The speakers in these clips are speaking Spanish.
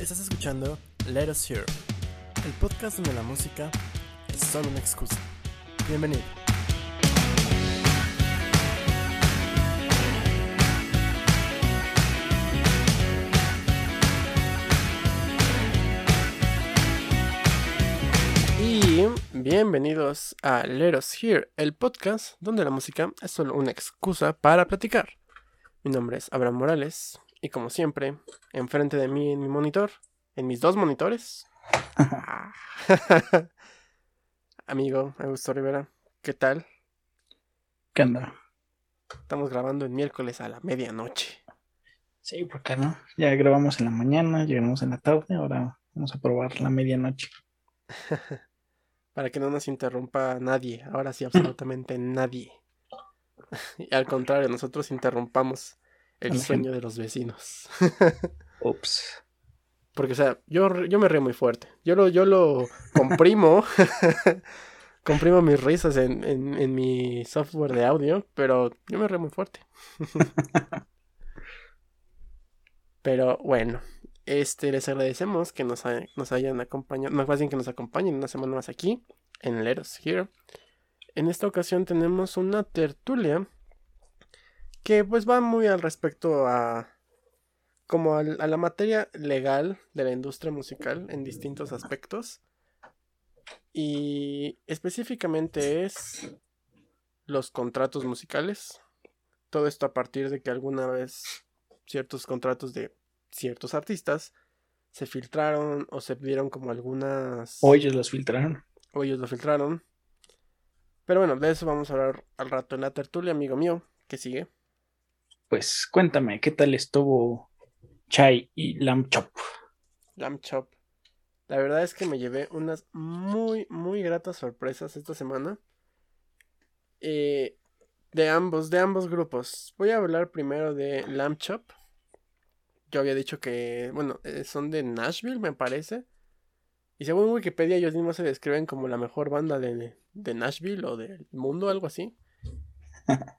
Estás escuchando Let Us Hear, el podcast donde la música es solo una excusa. Bienvenido. Y bienvenidos a Let Us Hear, el podcast donde la música es solo una excusa para platicar. Mi nombre es Abraham Morales y como siempre, enfrente de mí en mi monitor, en mis dos monitores, amigo Augusto Rivera, ¿qué tal? ¿Qué onda? Estamos grabando el miércoles a la medianoche. Sí, ¿por qué no? Ya grabamos en la mañana, llegamos en la tarde, ahora vamos a probar la medianoche. Para que no nos interrumpa nadie, ahora sí, absolutamente nadie. Y al contrario, nosotros interrumpamos el sueño de los vecinos. Ups. Porque, o sea, yo, yo me río muy fuerte. Yo lo, yo lo comprimo. comprimo mis risas en, en, en mi software de audio, pero yo me río muy fuerte. pero bueno, este les agradecemos que nos, ha- nos hayan acompañado, más bien que nos acompañen una semana más aquí en Let Us Here. En esta ocasión tenemos una tertulia que pues va muy al respecto a como a la materia legal de la industria musical en distintos aspectos. Y específicamente es los contratos musicales. Todo esto a partir de que alguna vez ciertos contratos de ciertos artistas se filtraron o se vieron como algunas... O ellos los filtraron. o ellos lo filtraron. Pero bueno, de eso vamos a hablar al rato en la tertulia, amigo mío, que sigue. Pues cuéntame, ¿qué tal estuvo Chai y Lamb Chop? Lamb Chop. La verdad es que me llevé unas muy, muy gratas sorpresas esta semana. Eh, de ambos, de ambos grupos. Voy a hablar primero de Lamb Chop. Yo había dicho que, bueno, eh, son de Nashville, me parece. Y según Wikipedia, ellos mismos se describen como la mejor banda de, de Nashville o del mundo, algo así.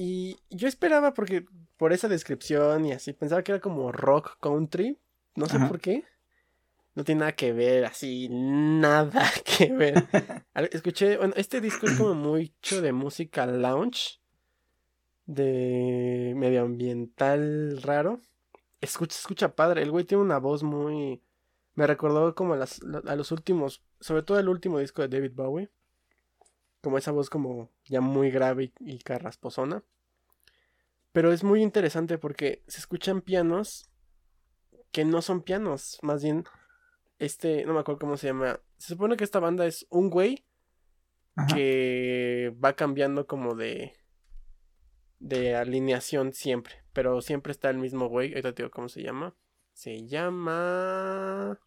Y yo esperaba, porque por esa descripción y así, pensaba que era como rock country. No sé Ajá. por qué. No tiene nada que ver, así, nada que ver. Escuché, bueno, este disco es como mucho de música lounge, de medioambiental raro. Escucha, escucha padre, el güey tiene una voz muy... Me recordó como a, las, a los últimos, sobre todo el último disco de David Bowie. Como esa voz como ya muy grave y, y carrasposona. Pero es muy interesante porque se escuchan pianos que no son pianos, más bien este, no me acuerdo cómo se llama. Se supone que esta banda es un güey Ajá. que va cambiando como de de alineación siempre, pero siempre está el mismo güey. Ahorita te digo cómo se llama. Se llama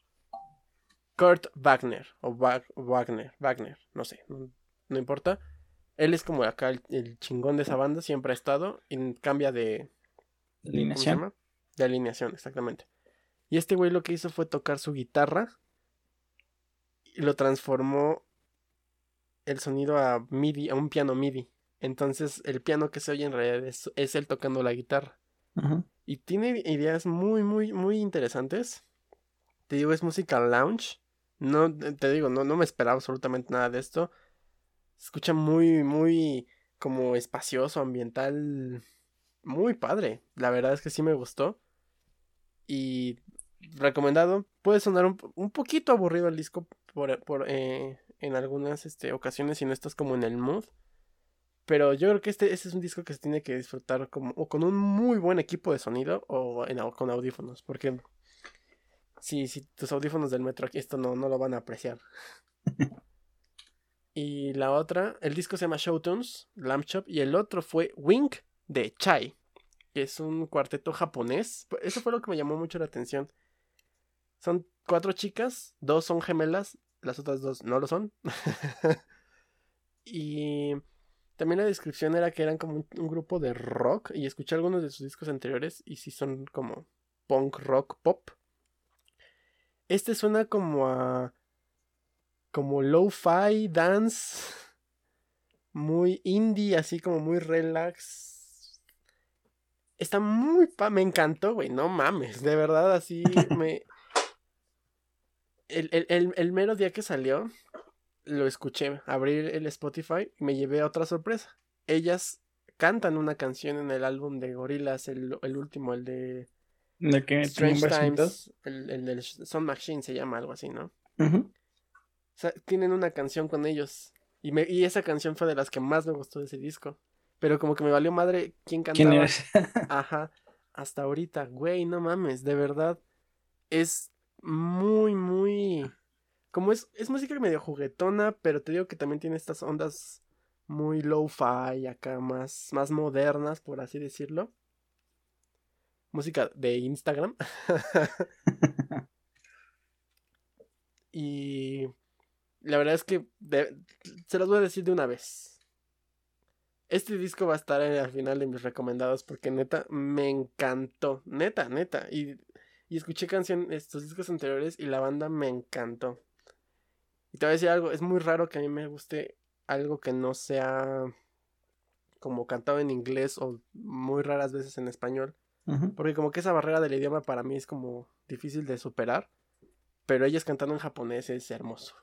Kurt Wagner o Wag- Wagner, Wagner, no sé, no, no importa. Él es como acá el, el chingón de esa banda, siempre ha estado y cambia de ¿cómo se Alineación. llama? De alineación, exactamente. Y este güey lo que hizo fue tocar su guitarra y lo transformó el sonido a MIDI, a un piano MIDI. Entonces el piano que se oye en realidad es, es él tocando la guitarra. Y tiene ideas muy, muy, muy interesantes. Te digo, es música lounge. No, te digo, no, no me esperaba absolutamente nada de esto. Escucha muy, muy como espacioso, ambiental. Muy padre. La verdad es que sí me gustó. Y recomendado. Puede sonar un, un poquito aburrido el disco por, por, eh, en algunas este, ocasiones si no estás como en el mood. Pero yo creo que este, este es un disco que se tiene que disfrutar como, o con un muy buen equipo de sonido o en, con audífonos. Porque si, si tus audífonos del metro aquí esto no, no lo van a apreciar. y la otra, el disco se llama Showtunes, Lamb Chop, y el otro fue Wink de Chai, que es un cuarteto japonés. Eso fue lo que me llamó mucho la atención. Son cuatro chicas, dos son gemelas, las otras dos no lo son. y también la descripción era que eran como un, un grupo de rock, y escuché algunos de sus discos anteriores, y sí son como punk rock pop. Este suena como a. como lo-fi dance. Muy indie, así como muy relax. Está muy pa, me encantó, güey, no mames, de verdad así me el, el, el, el mero día que salió, lo escuché, abrí el Spotify y me llevé a otra sorpresa. Ellas cantan una canción en el álbum de Gorillaz, el, el último, el de ¿De qué? Strange ¿Tiene un Times, el, el del Sound Machine se llama algo así, ¿no? Sea, tienen una canción con ellos. Y, me, y esa canción fue de las que más me gustó de ese disco. Pero como que me valió madre quién cantaba. ¿Quién eres? Ajá. Hasta ahorita, güey, no mames, de verdad. Es muy, muy. Como es, es música medio juguetona, pero te digo que también tiene estas ondas muy low-fi acá, más, más modernas, por así decirlo. Música de Instagram. y la verdad es que de- se los voy a decir de una vez. Este disco va a estar en- al final de mis recomendados porque neta me encantó. Neta, neta. Y, y escuché canciones, estos discos anteriores y la banda me encantó. Y te voy a decir algo, es muy raro que a mí me guste algo que no sea como cantado en inglés o muy raras veces en español. Porque como que esa barrera del idioma para mí es como difícil de superar. Pero ellas cantando en japonés es hermoso.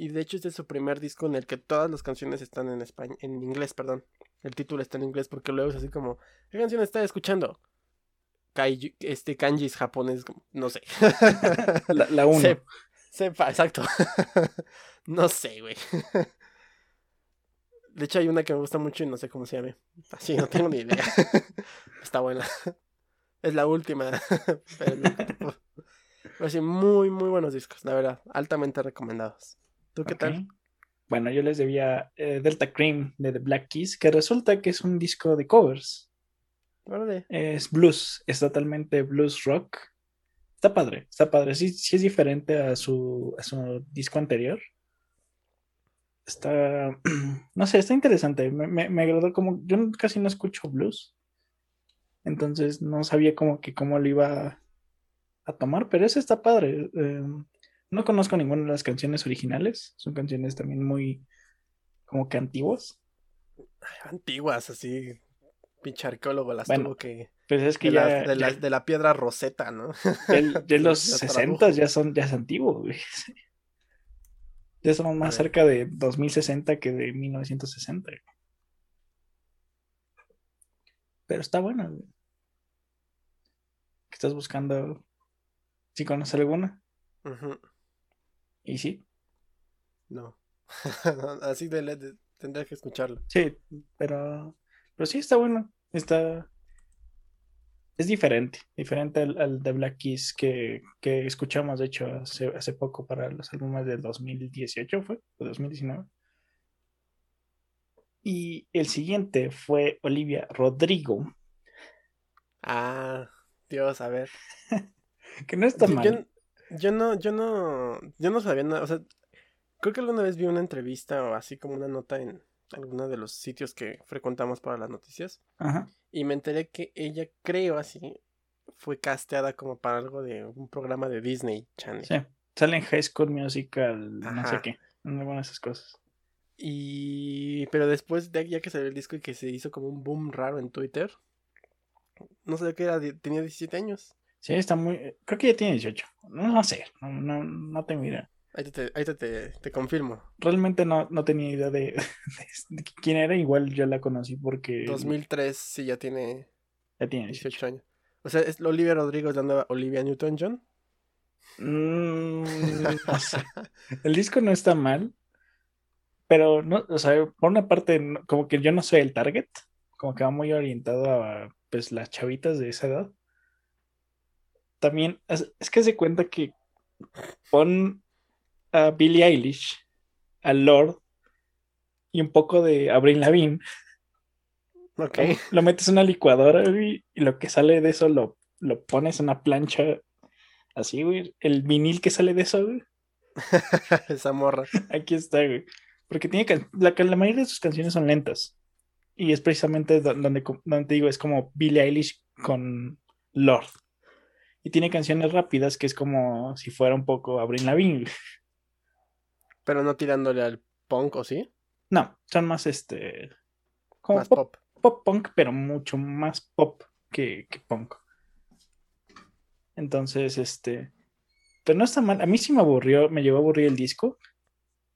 Y de hecho este es su primer disco en el que todas las canciones están en español, en inglés, perdón. El título está en inglés porque luego es así como, ¿qué canción está escuchando? Este kanjis japonés, como- no sé. La, la uno. Se- sepa, exacto. no sé, güey. De hecho hay una que me gusta mucho y no sé cómo se llame. Así, no tengo ni idea. Está buena. Es la última. Pero no- Pero sí, muy, muy buenos discos, la verdad. Altamente recomendados. ¿Tú qué tal? Bueno, yo les debía eh, Delta Cream de The Black Keys, que resulta que es un disco de covers. Es blues, es totalmente blues rock. Está padre, está padre. Sí, sí es diferente a su, a su disco anterior. Está, no sé, está interesante. Me, me, me agradó como, yo casi no escucho blues. Entonces no sabía como que cómo lo iba a tomar, pero ese está padre. Eh, no conozco ninguna de las canciones originales. Son canciones también muy como que antiguas. Antiguas, así. Pinche arqueólogo las Bueno, tuvo que. Pues es que De, ya, la, de, la, de piedra roseta, ¿no? ya los Ya 60 tradujo. ya son ya es antiguo, güey. Ya somos más cerca de 2060 que de 1960. güey. Pero está bueno, güey. ¿Qué estás buscando? ¿Sí conoces alguna? Ujú. Y sí, No. Así de, de- tendría que escucharlo. sí, pero, pero sí está bueno. Está. Es diferente, diferente al, al de Black Keys que, que escuchamos, de hecho, hace, hace poco para los álbumes del 2018, ¿fue? ¿O 2019? Y el siguiente fue Olivia Rodrigo, Ah, Dios, a ver. que no está mal. Yo- no, yo no, yo no sabía nada, o sea, creo que alguna vez vi una entrevista o así como una nota en alguno de los sitios que frecuentamos para las noticias Ajá. y me enteré que ella, creo así, fue casteada como para algo de un programa de Disney Channel. Sí, sale en High School Musical, no sé qué, alguna de esas cosas. Y, pero después de ya que salió el disco y que se hizo como un boom raro en Twitter, no sé qué era, tenía 17 años. Sí, está muy. Creo que ya tiene 18. No, no sé, no, no, no tengo idea. Ahí te, ahí te, te, te confirmo. Realmente no, no tenía idea de, de- de quién era. Igual yo la conocí porque 2003 sí ya tiene ya tiene 18. 18 años. O sea, es Olivia Rodrigo es la nueva Olivia Newton-John. Mm, no sé. El disco no está mal, pero no, o sea, por una parte, como que yo no soy el target, como que va muy orientado a pues las chavitas de esa edad. También es, es que se cuenta que pon a Billie Eilish, a Lord y un poco de Avril Lavigne, Ok. lo metes en una licuadora y lo que sale de eso lo, lo pones en una plancha así, güey. El vinil que sale de eso, güey. Esa morra. Aquí está, güey. Porque tiene can- la, la mayoría de sus canciones son lentas. Y es precisamente do- donde, donde te digo, es como Billie Eilish con Lord. Y tiene canciones rápidas que es como si fuera un poco Avril Lavigne. Pero no tirándole al punk, ¿o sí? No, son más este. Como Más pop, pop. pop punk, pero mucho más pop que, que punk. Entonces, este. pero no está mal. A mí sí me aburrió, me llegó a aburrir el disco,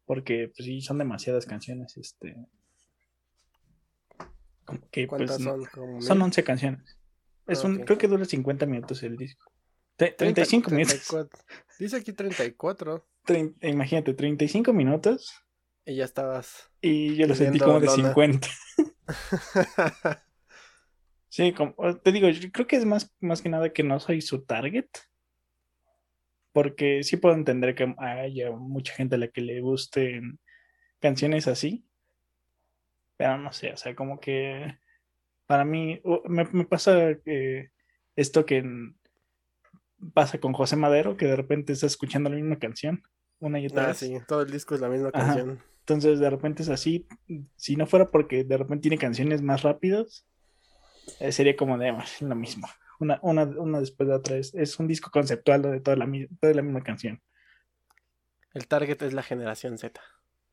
porque pues sí, son demasiadas canciones, este... Como que, pues, ¿Cuántas no- son? Como son mil. 11 canciones. Es un, Ok. creo que dura 50 minutos el disco. Tre- 35 minutos. 34. Dice aquí 34. Trein- imagínate, 35 minutos Y ya estabas. y yo lo sentí como de lona. 50. Sí, como, te digo, yo creo que es más, más que nada que no soy su target. Porque sí puedo entender que haya mucha gente a la que le gusten canciones así. Pero no sé, o sea, como que para mí me, me pasa que esto que en- pasa con José Madero, que de repente está escuchando la misma canción una y otra ah, vez. sí, todo el disco es la misma Ajá. canción. Entonces, de repente es así. Si no fuera porque de repente tiene canciones más rápidas, eh, sería como de "Ah, lo mismo. Una, una, una después de otra. Es, es un disco conceptual de toda la, toda la misma canción. El target es la generación Z.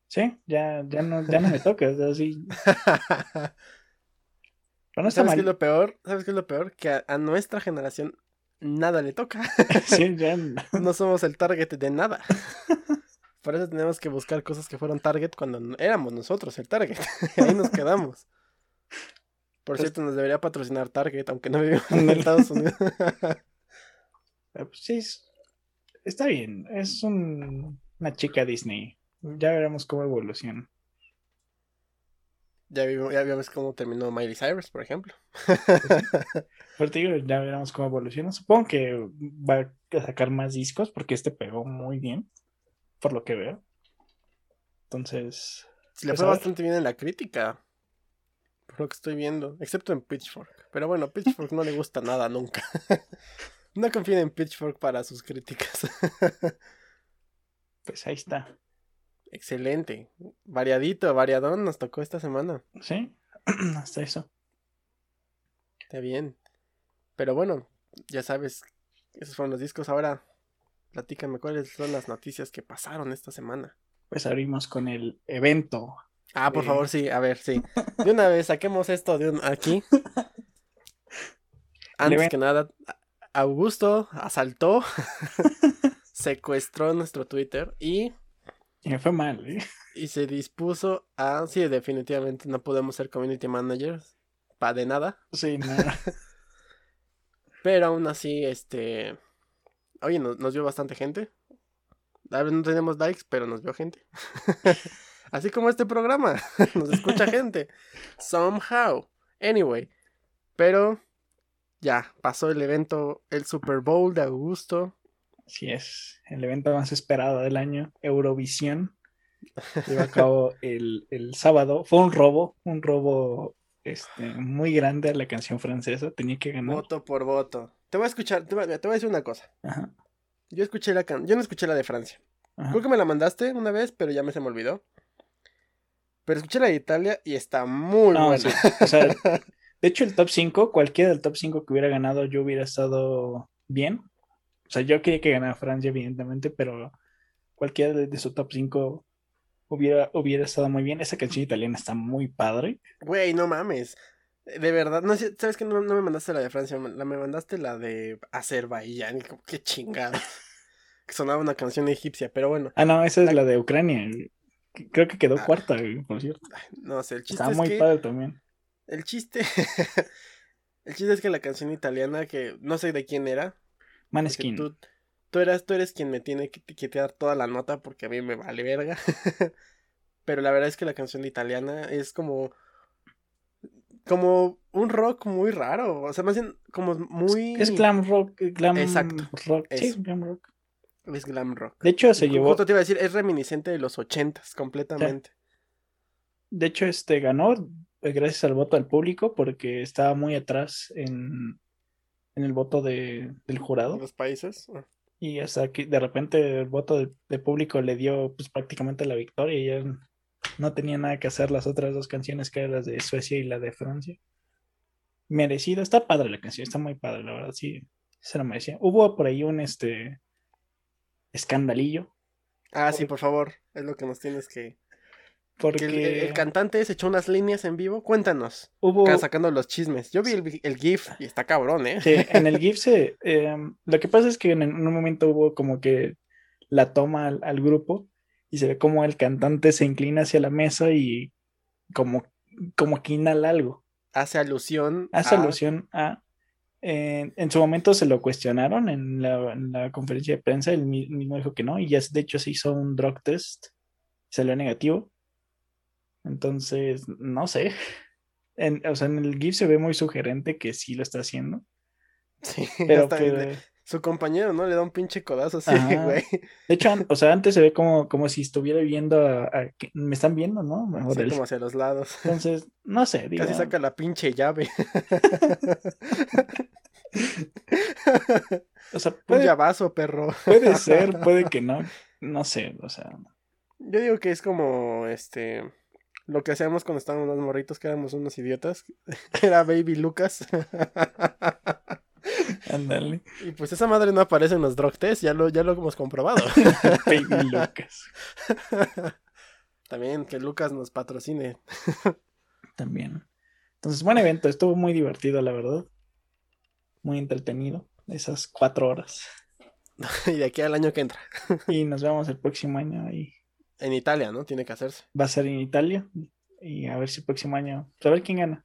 Sí, ya, ya, no, ya no me toca. o sea, sí. Pero no está ¿Sabes qué es lo peor? ¿Sabes qué es lo peor? Que a, a nuestra generación nada le toca. Sí, ya no. somos el target de nada. Por eso tenemos que buscar cosas que fueron target cuando éramos nosotros el target. Ahí nos quedamos. Por Pues- cierto, nos debería patrocinar Target, aunque no vivimos en. Estados Unidos. Pero, pues, sí, es- está bien. Es un- una chica Disney. Ya veremos cómo evoluciona. Ya, vimos, ya vimos cómo terminó Miley Cyrus, por ejemplo. Te digo, ya veremos cómo evoluciona. Supongo que va a sacar más discos porque este pegó muy bien, por lo que veo. Entonces, Se le Pues fue bastante bien en la crítica. Por lo que estoy viendo. Excepto en Pitchfork. Pero bueno, Pitchfork no le gusta nada nunca. no confíen en Pitchfork para sus críticas. pues ahí está. Excelente. Variadito, variadón nos tocó esta semana. ¿Sí? Hasta eso. Está bien. Pero bueno, ya sabes, esos fueron los discos. Ahora, platícame cuáles son las noticias que pasaron esta semana. Pues abrimos con el evento. Ah, por Eh. favor, sí, a ver, sí. De una vez, saquemos esto de un- aquí. Antes que nada, Augusto asaltó, secuestró nuestro Twitter Y me fue mal, ¿eh? y se dispuso a... Sí, definitivamente no podemos ser community managers, pa' de nada. Sí, no. Pero aún así, este... Oye, nos, nos vio bastante gente. A ver, no tenemos likes, pero nos vio gente. así como este programa. nos escucha gente. Somehow. Anyway. Pero ya, pasó el evento, el Super Bowl de Augusto. Así es. El evento más esperado del año, Eurovisión. Se llevó a cabo el, el sábado. Fue un robo, un robo este, muy grande a la canción francesa. Tenía que ganar. Voto por voto. Te voy a escuchar, te voy, te voy a decir una cosa. Ajá, Yo escuché la can... Yo no escuché la de Francia. ajá. Creo que me la mandaste una vez, pero ya me se me olvidó. Pero escuché la de Italia y está muy No, buena. sí, o sea, de hecho, el top 5, cualquiera del top 5 que hubiera ganado, yo hubiera estado bien. O sea, yo quería que ganara Francia, evidentemente, pero cualquiera de, de su top 5 hubiera, hubiera estado muy bien. Esa canción italiana está muy padre. Güey, no mames. De verdad, no ¿sabes que no, no me mandaste la de Francia? La, me mandaste la de Azerbaiyán. y como, Qué chingada. que sonaba una canción egipcia, pero bueno. Ah, no, esa es la de Ucrania. Creo que quedó Ah. cuarta, güey, por cierto. No sé, el chiste Está es muy que. padre también. El chiste. el chiste es que la canción italiana, que no sé de quién era. Maneskin. Tú, tú, eras, tú eres quien me tiene que, que dar toda la nota porque a mí me vale verga. pero la verdad es que la canción italiana es como. Como un rock muy raro. O sea, más bien como muy. Es glam rock. eh, Glam Exacto, rock. Sí, glam rock. Es glam rock. De hecho, se llevó. Justo te iba a decir, es reminiscente de los ochentas completamente. De hecho, este ganó eh, gracias al voto del público porque estaba muy atrás en, en el voto de, del De jurado. los países. Ah. Y hasta que de repente el voto del del público le dio pues prácticamente la victoria y ya no tenía nada que hacer las otras dos canciones que eran las de Suecia y la de Francia. Merecido, está padre la canción, está muy padre, la verdad, sí, se lo merecía. Hubo por ahí un este escandalillo Ah, sí, por favor. Es lo que nos tienes que. Porque Que el, el cantante se echó unas líneas en vivo. Cuéntanos. hubo... Sacando los chismes. Yo vi el, el GIF y está cabrón, ¿eh? Sí, en el GIF se... em, lo que pasa es que en, en un momento hubo como que la toma al, al grupo y se ve como el cantante se inclina hacia la mesa y como, como que inhala algo. Hace alusión. Hace a- alusión a... En, en su momento se lo cuestionaron en la, en la conferencia de prensa, él mi- mismo dijo que no, y ya de hecho se hizo un drug test, salió negativo. Entonces, no sé. En, o sea, en el GIF se ve muy sugerente que sí lo está haciendo, Sí, pero que- su compañero, ¿no? Le da un pinche codazo así, Ajá. güey. De hecho, o sea, antes se ve como, como si estuviera viendo a, me están viendo, ¿no? Mejor él. como hacia los lados. Entonces, no sé, digo, Casi saca la pinche llave. o sea, Un puede, llavazo, perro. puede ser, puede que no, no sé, o sea, Yo digo que es como este lo que hacíamos cuando estábamos los morritos, que éramos unos idiotas. Era Baby Lucas. ándale, y pues esa madre no aparece en los drug tests, ya lo, ya lo hemos comprobado. Baby Lucas, También que Lucas nos patrocine. también. Entonces, buen evento, estuvo muy divertido, la verdad, muy entretenido, esas cuatro horas. y de aquí al año que entra. Y nos vemos el próximo año y En Italia, ¿no? Tiene que hacerse. va a ser en Italia y a ver si el próximo año, pues, a ver quién gana.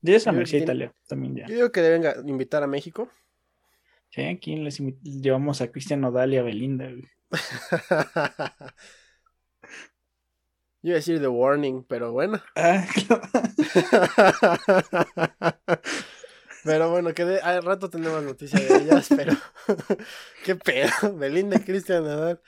Ya es la Universidad de Italia, también ya. Yo digo que deben invitar a México. Sí, aquí les llevamos a Cristian Nodal y a Belinda. güey. Yo iba a decir The Warning, pero bueno. Ah, Pero bueno, que de- al rato tenemos noticias de ellas, pero qué pedo, Belinda y Cristian Nadal.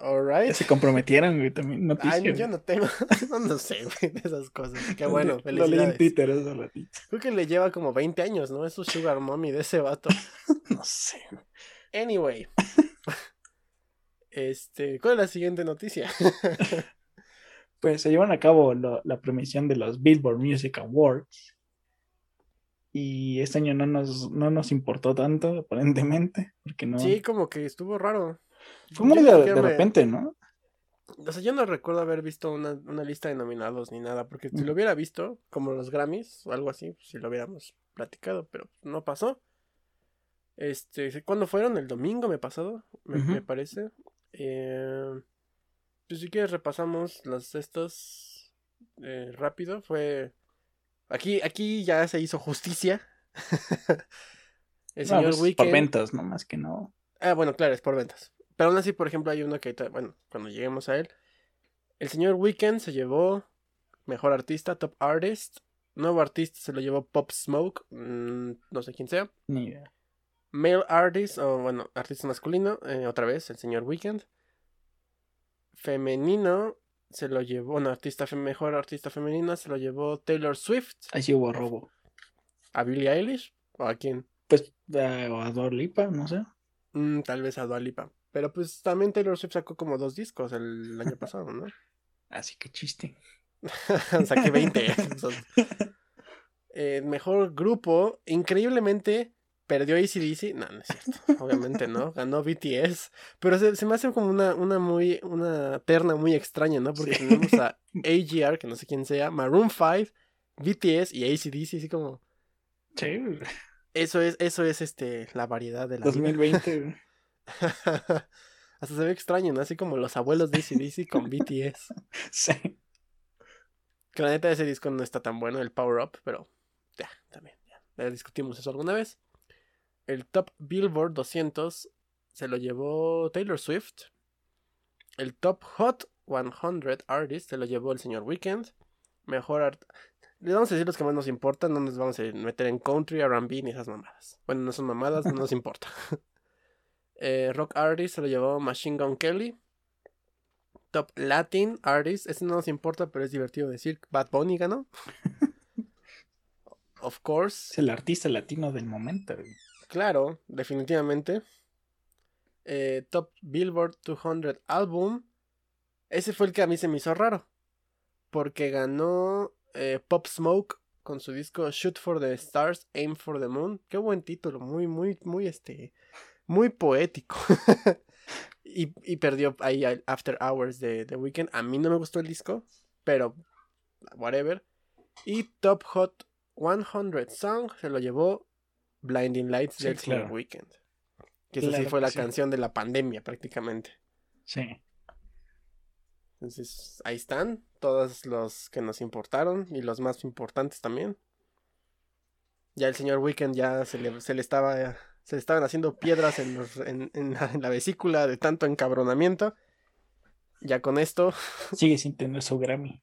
Alright. se comprometieron, güey, también. Noticia, Ay, yo no tengo, no, no sé, güey, de esas cosas. Qué bueno, Lo leí en felicidades. Twitter hace ratito. Creo que le lleva como 20 años, ¿no? Es su sugar mommy de ese vato. No sé. Anyway. Este, ¿cuál es la siguiente noticia? Pues se llevan a cabo lo- la premiación de los Billboard Music Awards. Y este año no nos, no nos importó tanto, aparentemente, porque no. Sí, como que estuvo raro. Fue muy de, repente, ¿no? O sea, yo no recuerdo haber visto una, una lista de nominados ni nada, porque si lo hubiera visto, como los Grammys o algo así, pues, si lo hubiéramos platicado, pero no pasó. Este, ¿cuándo fueron? El domingo me pasado, me, parece. Eh, pues si quieres repasamos los estos eh, rápido. Fue aquí, aquí ya se hizo justicia. El No, señor pues, por ventas, no más que no. Ah, bueno, claro, es por ventas. Pero aún así, por ejemplo, hay uno que, ahorita- bueno, cuando lleguemos a él. El señor Weekend se llevó Mejor Artista, Top Artist. Nuevo Artista se lo llevó Pop Smoke, mm, no sé quién sea. Ni idea. Male Artist, o bueno, artista masculino, eh, otra vez, el señor Weekend. Femenino se lo llevó, bueno, artista mejor artista femenina se lo llevó Taylor Swift. Ahí sí hubo robo. ¿A Billie Eilish? ¿O a quién? Pues a, o a Dua Lipa, no sé. Mm, tal vez a Dua Lipa. Pero pues también Taylor Swift sacó como dos discos el año pasado, ¿no? Así que chiste. Saqué 20. Son- Eh, mejor grupo, increíblemente perdió ACDC. No, no es cierto. Obviamente no. Ganó BTS. Pero se, se me hace como una, una muy, una terna muy extraña, ¿no? Porque Sí. tenemos a AGR, que no sé quién sea, Maroon 5, BTS y ACDC, así como. Sí. Eso es, eso es este, la variedad de la vida. 2020. güey. Hasta se ve extraño, ¿no? Así como los abuelos de ACDC con BTS. Sí. Que la neta ese disco no está tan bueno, el Power Up, pero ya, también, ya. Ya discutimos eso alguna vez. El Top Billboard 200 se lo llevó Taylor Swift. El Top Hot 100 Artist se lo llevó el señor Weekend. Mejor art... Les vamos a decir los que más nos importan, no nos vamos a meter en country, R&B ni esas mamadas. Bueno, no son mamadas, no nos importa. Eh, rock Artist se lo llevó Machine Gun Kelly. Top Latin Artist, ese no nos importa, pero es divertido decir. Bad Bunny ganó. of Es course. el artista latino del momento. güey. Claro, definitivamente. Eh, Top Billboard 200 Album. Ese fue el que a mí se me hizo raro. Porque ganó eh, Pop Smoke con su disco Shoot for the Stars, Aim for the Moon. Qué buen título, muy, muy, muy este. Muy poético. Y, y perdió ahí After Hours de The Weeknd. A mí no me gustó el disco, pero whatever. Y Top Hot 100 Song se lo llevó Blinding Lights Sí, del señor claro. Weeknd. Que esa sí Claro fue la sí. canción de la pandemia prácticamente. Sí. Entonces, ahí están todos los que nos importaron y los más importantes también. Ya el señor Weekend ya se le, se le estaba se estaban haciendo piedras en, los- en- en la, en la vesícula de tanto encabronamiento. Ya con esto, Sigue sin tener su Grammy.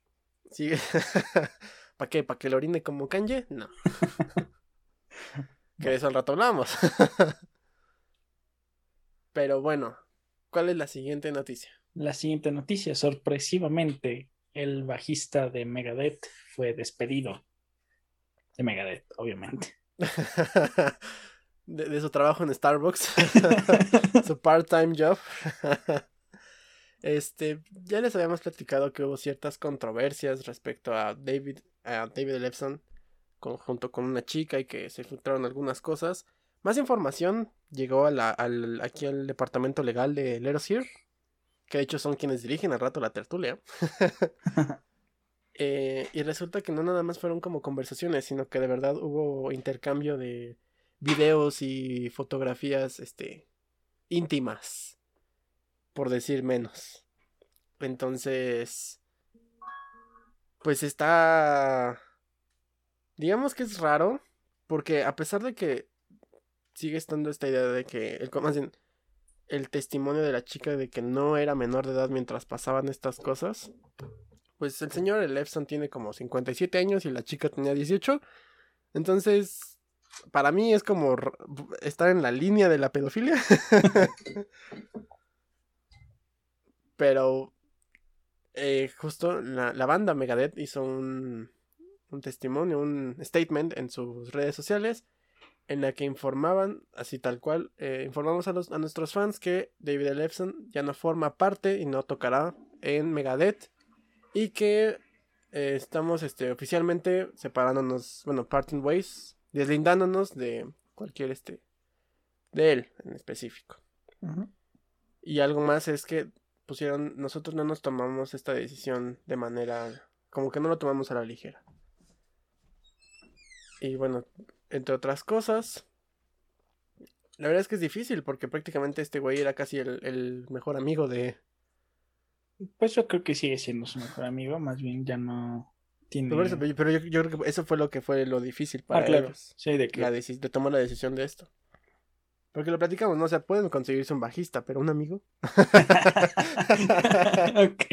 sigue. ¿Para qué? ¿Para que lo orine como Kanye? No. que de eso al rato hablamos. Pero bueno, ¿cuál es la siguiente noticia? La siguiente noticia, sorpresivamente, el bajista de Megadeth fue despedido. De Megadeth, obviamente. De, de su trabajo en Starbucks, su part-time job. este, ya les habíamos platicado que hubo ciertas controversias respecto a David, a David Ellefson, con- junto con una chica y que se filtraron algunas cosas. Más información llegó a la- al, aquí al departamento legal de Hear, que de hecho son quienes dirigen al rato la tertulia. Eh, y resulta que no nada más fueron como conversaciones, sino que de verdad hubo intercambio de videos y fotografías, este, íntimas, por decir menos. Entonces, pues está, digamos que es raro, porque a pesar de que sigue estando esta idea de que, el, testimonio de la chica de que no era menor de edad mientras pasaban estas cosas, pues el señor Elefson tiene como 57 años y la chica tenía 18. Entonces, para mí es como estar en la línea de la pedofilia. Pero eh, justo la, la banda Megadeth hizo un, un testimonio, un statement en sus redes sociales en la que informaban, así tal cual, eh, informamos a, los, a nuestros fans que David Ellefson ya no forma parte y no tocará en Megadeth y que eh, estamos este, oficialmente separándonos, bueno, parting ways, deslindándonos de cualquier este, de él en específico. Y algo más es que pusieron, nosotros no nos tomamos esta decisión de manera, como que no lo tomamos a la ligera. Y bueno, entre otras cosas, la verdad es que es difícil porque prácticamente este güey era casi el, el mejor amigo de... Pues yo creo que sigue siendo su mejor amigo, más bien ya no tiene... Por eso, pero pero yo, yo creo que eso fue lo que fue lo difícil para ah, claro, ellos. sí, de que... La de tomar la decisión de esto. Porque lo platicamos, ¿no? O sea, pueden conseguirse un bajista, pero un amigo. ok,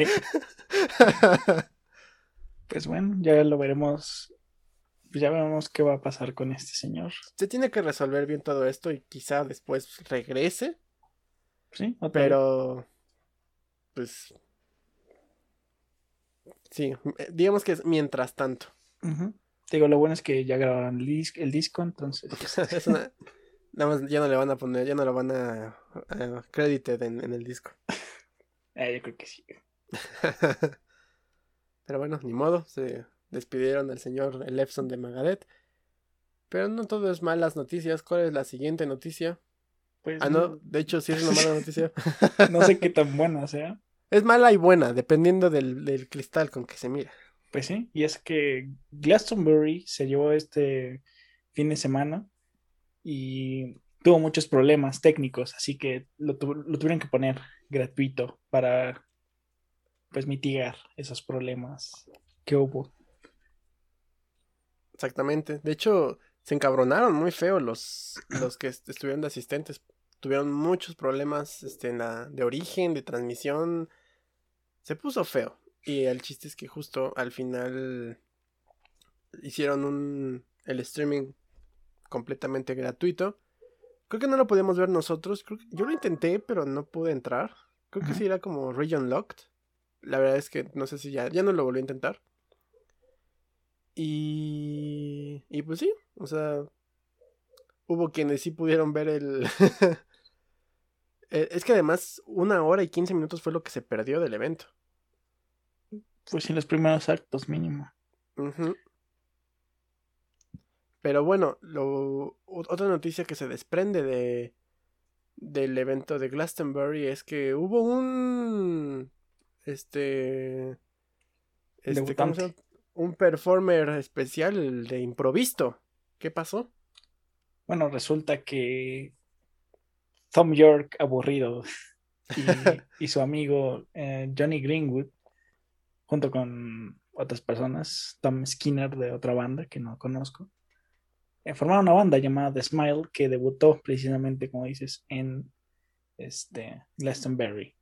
pues bueno, ya lo veremos, pues ya veremos qué va a pasar con este señor. Se tiene que resolver bien todo esto y quizá después regrese, Sí, vez. pero pues sí, eh, digamos que es mientras tanto. Te Digo, lo bueno es que ya grabaron el, dis- el disco, entonces... Es una- nada más ya no le van a poner, ya no lo van a, a credited en, en el disco. eh, yo creo que sí. Pero bueno, ni modo, se despidieron del señor Elefson de Magadet. Pero no todo es malas noticias. ¿Cuál es la siguiente noticia? Pues Ah, no, de hecho sí es una mala noticia. no sé qué tan buena sea. Es mala y buena, dependiendo del, del cristal con que se mira. Pues sí, y es que Glastonbury se llevó este fin de semana y tuvo muchos problemas técnicos, así que lo, tu- lo tuvieron que poner gratuito para pues mitigar esos problemas que hubo. Exactamente. De hecho, se encabronaron muy feo los, los que est- estuvieron de asistentes. Tuvieron muchos problemas este, en la, de origen, de transmisión. Se puso feo. Y el chiste es que justo al final hicieron un, el streaming completamente gratuito. Creo que no lo podíamos ver nosotros. Creo que- yo lo intenté, pero no pude entrar. Creo que sí era como region locked. La verdad es que no sé si ya, ya no lo volví a intentar. Y, y pues sí, o sea, hubo quienes sí pudieron ver el... Eh, es que además una hora y 15 minutos fue lo que se perdió del evento. Pues en los primeros actos mínimo. Pero bueno, lo, otra noticia que se desprende de, del evento de Glastonbury es que hubo un este este ¿cómo se llama? un performer especial de improvisto. ¿Qué pasó? Bueno, resulta que Tom York aburrido y, su amigo eh, Johnny Greenwood, junto con otras personas, Tom Skinner de otra banda que no conozco, eh, formaron una banda llamada The Smile que debutó precisamente, como dices, en este, Glastonbury.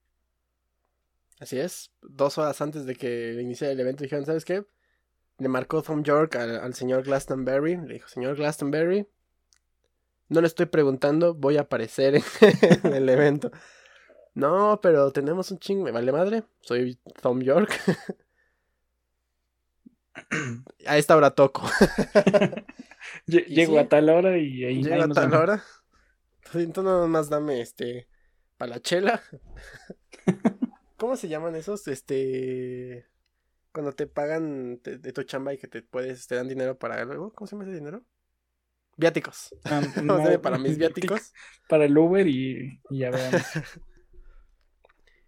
Así es, dos horas antes de que iniciara el evento dijeron, ¿sabes qué? Le marcó Tom York al, al señor Glastonbury, le dijo, señor Glastonbury, no le estoy preguntando, voy a aparecer en el evento. No, pero tenemos un ching, me vale madre. Soy Tom York. a esta hora toco. Llego a tal hora y ahí Llego a tal hora. Entonces nada más dame este. Para la chela. ¿Cómo se llaman esos? Este. Cuando te pagan de, tu chamba y que te puedes, te dan dinero para algo. ¿Cómo se llama ese dinero? Viáticos. Ah, para mis viáticos. Para el Uber y, y ya vean.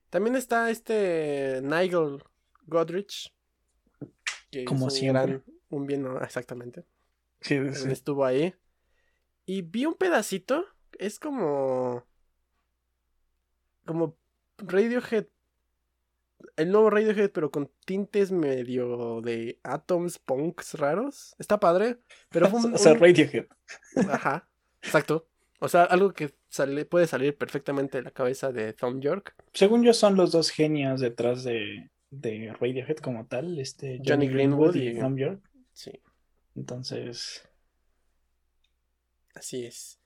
También está este Nigel Godrich. Que Como si un un bien, no, exactamente. Sí, sí. Estuvo ahí. Y vi un pedacito. Es como. Como Radiohead. El nuevo Radiohead, pero con tintes medio de atoms, punks raros. Está padre. Pero fue un, o sea, Radiohead. Ajá. Exacto. O sea, algo que sale, puede salir perfectamente de la cabeza de Tom York. Según yo, son los dos genios detrás de, de Radiohead como tal, este Johnny, Greenwood, y, Tom York. Sí. Entonces. Así es.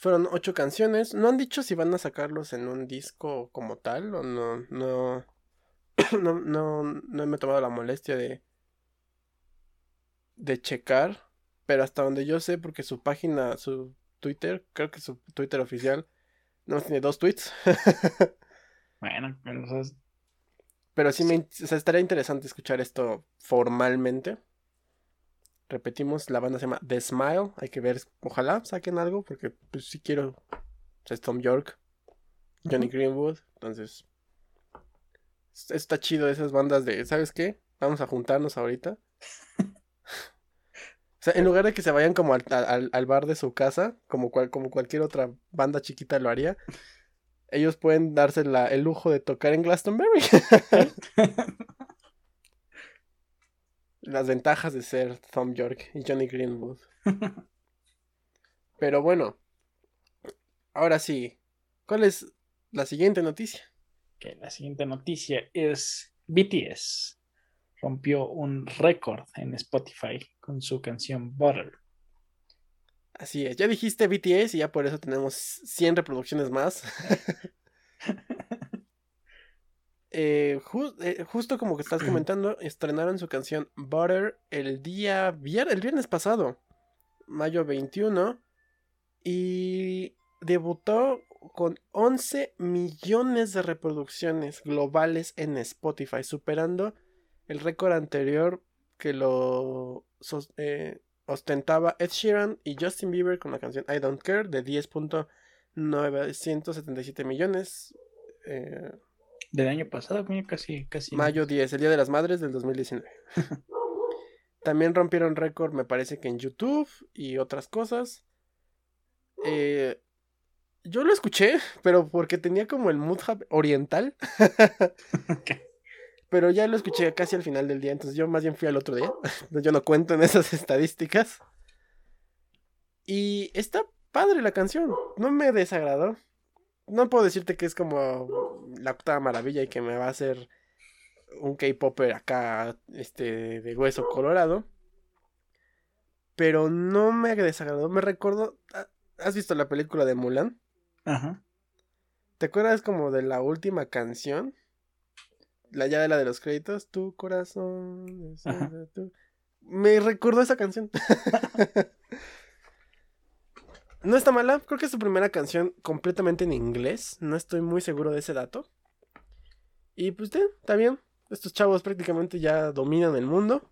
Fueron ocho canciones. No han dicho si van a sacarlos en un disco como tal o no. No. no, no, no me he tomado la molestia de. de checar. Pero hasta donde yo sé, porque su página, su Twitter, creo que su Twitter oficial, no tiene dos tweets. bueno, pero, pero sí me estaría interesante escuchar esto formalmente. Repetimos, la banda se llama The Smile. Hay que ver, ojalá saquen algo, porque pues sí quiero. es Tom York, Johnny Greenwood. Entonces, está chido esas bandas de, ¿sabes qué? Vamos a juntarnos ahorita. O sea, en lugar de que se vayan como al, al, bar de su casa, como, cual, como cualquier otra banda chiquita lo haría, ellos pueden darse el lujo de tocar en Glastonbury. Las ventajas de ser Tom York y Johnny Greenwood. Pero bueno, ahora sí, ¿cuál es la siguiente noticia? Que la siguiente noticia es BTS rompió un récord en Spotify con su canción Butter. Así es, ya dijiste BTS y ya por eso tenemos 100 reproducciones más. Eh, eh, justo como que estás comentando, estrenaron su canción Butter el día el viernes pasado, mayo 21, y debutó con 11 millones de reproducciones globales en Spotify, superando el récord anterior que lo eh, ostentaba Ed Sheeran y Justin Bieber con la canción I Don't Care de 10.977 millones. Eh, del año pasado, casi, casi. Mayo 10, el Día de las Madres del 2019. También rompieron récord, me parece que en YouTube y otras cosas. Eh, yo lo escuché, pero porque tenía como el mood oriental. Pero ya lo escuché casi al final del día, entonces yo más bien fui al otro día. yo no cuento en esas estadísticas. Y está padre la canción, no me desagradó. No puedo decirte que es como la octava maravilla y que me va a hacer un K-Popper acá, este, de hueso colorado. Pero no me desagradó, me recuerdo... ¿Has visto la película de Mulan? Ajá. ¿Te acuerdas como de la última canción? la llave la de los créditos, tu corazón. Me recordó esa canción. no está mala, creo que es su primera canción completamente en inglés. No estoy muy seguro de ese dato. Y pues está bien. Estos chavos prácticamente ya dominan el mundo.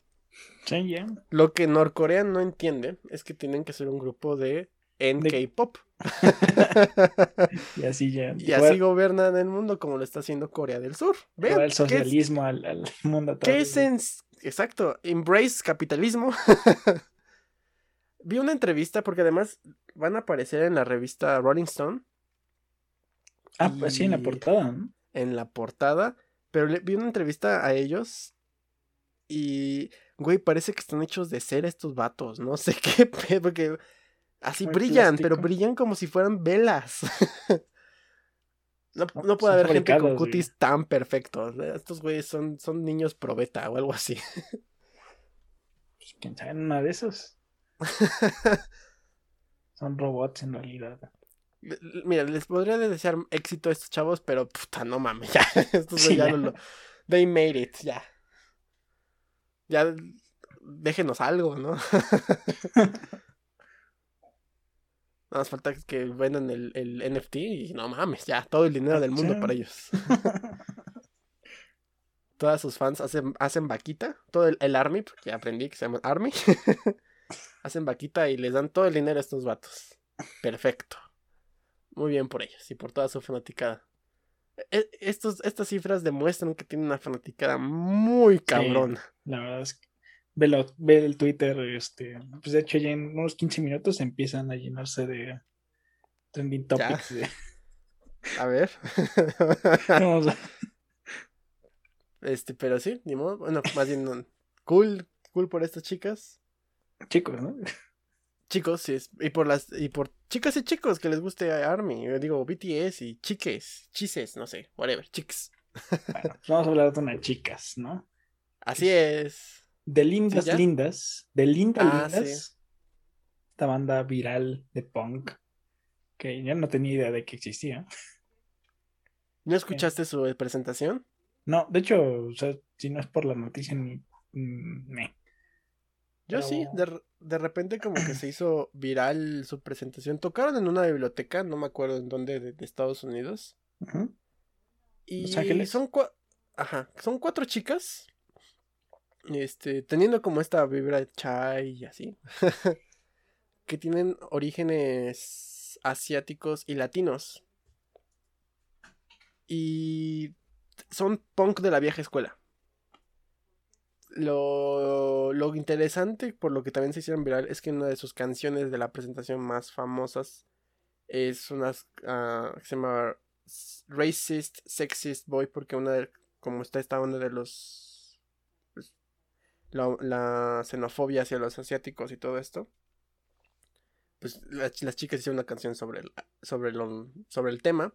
Sí, Lo que Norcorea no entiende es que tienen que ser un grupo de NK-pop. y así ya. Y así gobiernan el mundo como lo está haciendo Corea del Sur. Vean, el socialismo al, al, mundo. ¿Qué es en... Exacto, embrace capitalismo. Vi una entrevista porque además van a aparecer en la revista Rolling Stone. Ah, pues sí, en la portada, ¿no? En la portada. Pero vi una entrevista a ellos y, güey, parece que están hechos de cera estos vatos. No sé qué porque así brillan, pero brillan como si fueran velas. no, no, puede haber gente con cutis tan perfectos. Estos güeyes son, son niños probeta o algo así. Pues quién sabe, una de esos. son robots en realidad. Mira, les podría desear éxito a estos chavos, pero puta, no mames, ya. Estos ya, lo, They made it, ya ya déjenos algo, ¿no? Nada más falta que vendan el, el, NFT y no mames, ya, todo el dinero del mundo para ellos. Todas sus fans hacen, hacen vaquita, todo el, el Army, porque aprendí que se llama Army. hacen vaquita y les dan todo el dinero a estos vatos. Perfecto. Muy bien por ellos y por toda su fanaticada. E, estos, estas cifras demuestran que tiene una fanaticada muy cabrón. la verdad es que ve, el Twitter, este, pues de hecho ya en unos 15 minutos empiezan a llenarse de trending topics. A ver. Este, pero sí, ni modo. Bueno, más bien cool, cool por estas chicas. Chicos, ¿no? Chicos, sí, y por las, y por chicas y chicos que les guste Army, yo digo BTS y chiques, chises, no sé, whatever, chicks. Bueno, pues vamos a hablar de unas chicas, ¿no? Así es. De lindas, lindas, de lindas, ah, lindas. Esta banda viral de punk, que yo no tenía idea de que existía. ¿No escuchaste su presentación? No, de hecho, o sea, si no es por la noticia, ni me. Yo sí, de, repente como que se hizo viral su presentación. Tocaron en una biblioteca, no me acuerdo en dónde, de, Estados Unidos. Y son, Ajá, son cuatro chicas. Este, teniendo como esta vibra de chai y así. que tienen orígenes asiáticos y latinos. Y son punk de la vieja escuela lo, lo interesante, por lo que también se hicieron viral, es que una de sus canciones de la presentación más famosas es una uh, que se llama Racist, Sexist Boy, porque una de, como está esta onda de los la, xenofobia hacia los asiáticos y todo esto, pues las chicas hicieron una canción sobre el, sobre, lo, sobre el tema.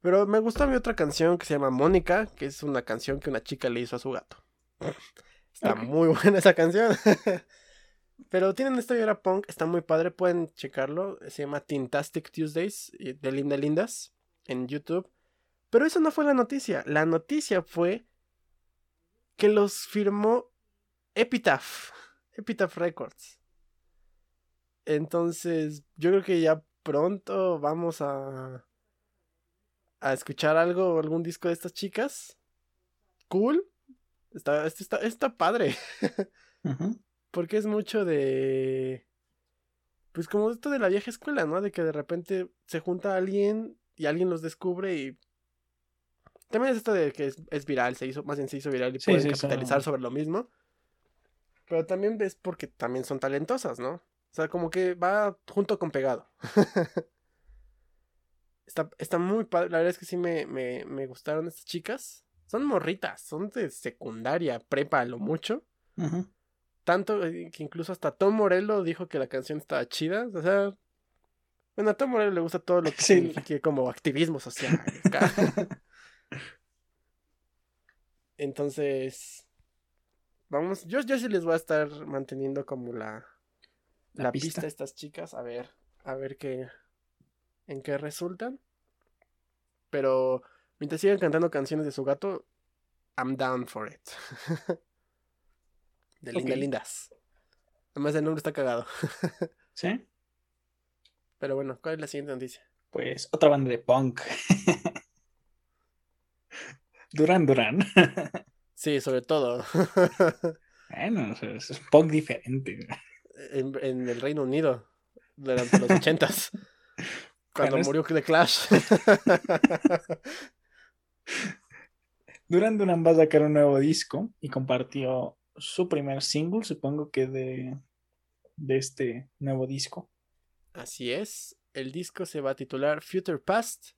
Pero me gustó a mí otra canción que se llama Mónica, que es una canción que una chica le hizo a su gato. Está muy buena esa canción. Pero tienen esta vibra punk, está muy padre, pueden checarlo. Se llama Tintastic Tuesdays de Linda Lindas en YouTube. Pero eso no fue la noticia. La noticia fue que los firmó Epitaph. Epitaph Records. Entonces, yo creo que ya pronto vamos a a escuchar algo, algún disco de estas chicas. Cool. Está, está, está padre. Porque es mucho de. Pues como esto de la vieja escuela, ¿no? De que de repente se junta alguien y alguien los descubre y. También es esto de que es, viral, se hizo, más bien se hizo viral y pueden capitalizar sobre lo mismo. Pero también ves porque también son talentosas, ¿no? O sea, como que va junto con pegado. está, está muy padre. La verdad es que sí me, me, me gustaron estas chicas. Son morritas, son de secundaria, prepa a lo mucho. Tanto eh, que incluso hasta Tom Morello dijo que la canción estaba chida. O sea, bueno, a Tom Morello le gusta todo lo que signifique como activismo social. Entonces, vamos, yo, yo sí les voy a estar manteniendo como la, la, pista. a estas chicas, a ver, a ver qué, en qué resultan. Pero Mientras sigan cantando canciones de su gato, I'm down for it. de linda lindas. Además el nombre está cagado. ¿Sí? Pero bueno, ¿cuál es la siguiente noticia? Pues otra banda de punk. Duran Duran. Sí, sobre todo. bueno, es punk diferente. En, en, el Reino Unido, durante los ochentas. Cuando Bueno, murió The Clash. Duran Duran va a sacar un nuevo disco y compartió su primer single, supongo que de, de este nuevo disco. Así es. El disco se va a titular Future Past.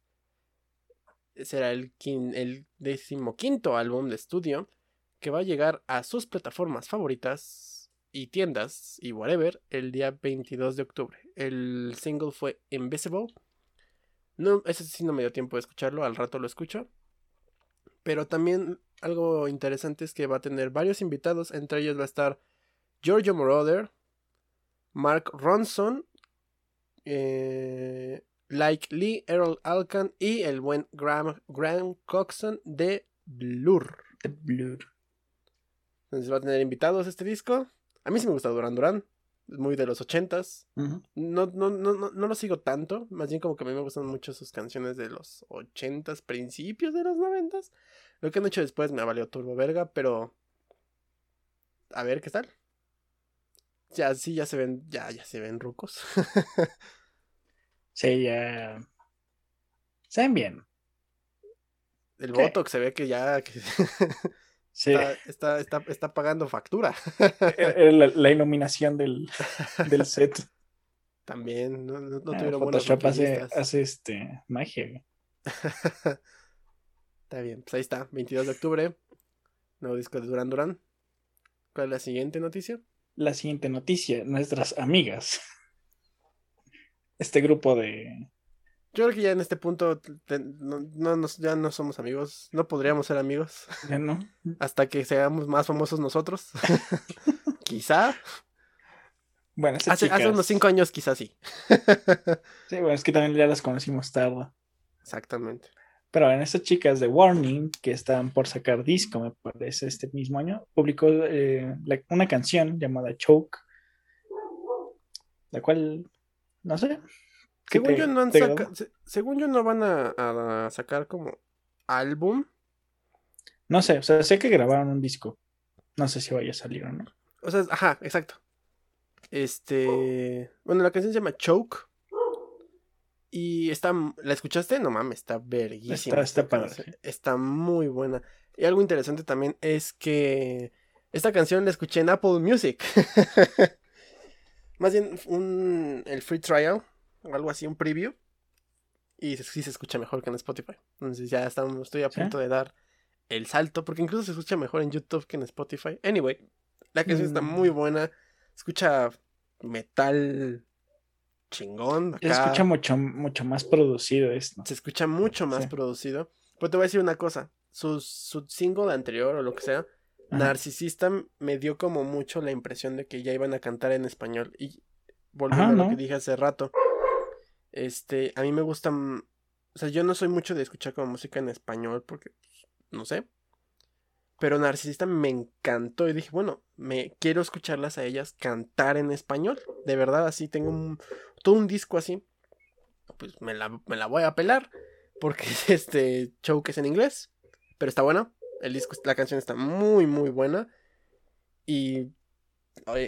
Será el, quin- el decimoquinto álbum de estudio que va a llegar a sus plataformas favoritas y tiendas y whatever el día 22 de octubre. El single fue Invisible. No, ese sí no me dio tiempo de escucharlo, al rato lo escucho. Pero también algo interesante es que va a tener varios invitados, entre ellos va a estar Giorgio Moroder, Mark Ronson, eh, Like Lee, Errol Alkan y el buen Graham, Graham Coxon de Blur. The Blur. Entonces va a tener invitados este disco. A mí sí me gusta Duran Duran. Es muy de los ochentas. Ujú. No, no, no, no, no lo sigo tanto. Más bien como que a mí me gustan mucho sus canciones de los ochentas, principios de los noventas. Lo que han hecho después me ha valido turbo verga, pero... A ver qué tal. Ya, sí, ya se ven, ya, ya se ven rucos. Sí, ya. Se ven bien. El ¿Qué? Botox se ve que ya que Sí. está, está, está, está pagando factura. Era la, la iluminación del, del set. También, no, no, no Ah, tuvieron Photoshop hace, este magia. Está bien, pues ahí está, 22 de octubre. Nuevo disco de Duran Duran. ¿Cuál es la siguiente noticia? La siguiente noticia, nuestras amigas. Este grupo de. Yo creo que ya en este punto te- no, no ya no somos amigos. No podríamos ser amigos ya no, hasta que seamos más famosos nosotros. quizá. Bueno, Hace, hace unos 5 años quizá sí. Sí, bueno, es que también ya las conocimos tarde. Exactamente. Pero en estas chicas de Warning, que están por sacar disco, me parece, este mismo año, publicó eh, la- una canción llamada Choke, la cual, no sé. ¿qué Según te- yo, no han saca- se- según yo no van a, a sacar como álbum. No sé, o sea, sé que grabaron un disco. No sé si vaya a salir o no. O sea, ajá, exacto. Este. Bueno, la canción se llama Choke. Y está. ¿La escuchaste? No mames, está verguísima. Está- está padre. Está muy buena. Y algo interesante también es que. Esta canción la escuché en Apple Music. Más bien un, el free trial. O algo así, un preview. Y sí se escucha mejor que en Spotify. Entonces ya estamos, estoy a ¿Sí? punto de dar el salto. Porque incluso se escucha mejor en YouTube que en Spotify. Anyway, la canción está Mm. muy buena. Escucha metal chingón. Se escucha mucho, mucho más producido esto. Se escucha mucho más Sí. producido. Pero te voy a decir una cosa. Su, su single anterior o lo que sea. Narcisista me dio como mucho la impresión de que ya iban a cantar en español. Y volviendo Ajá, a lo que dije hace rato. Este, a mí me gusta. O sea, yo no soy mucho de escuchar como música en español porque, pues, no sé. Pero Narcisista me encantó y dije, bueno, me quiero escucharlas a ellas cantar en español. De verdad, así tengo un, todo un disco así. Pues me la, me la voy a pelar. Porque este show que es en inglés. Pero está buena. El disco, la canción está muy, muy buena. Y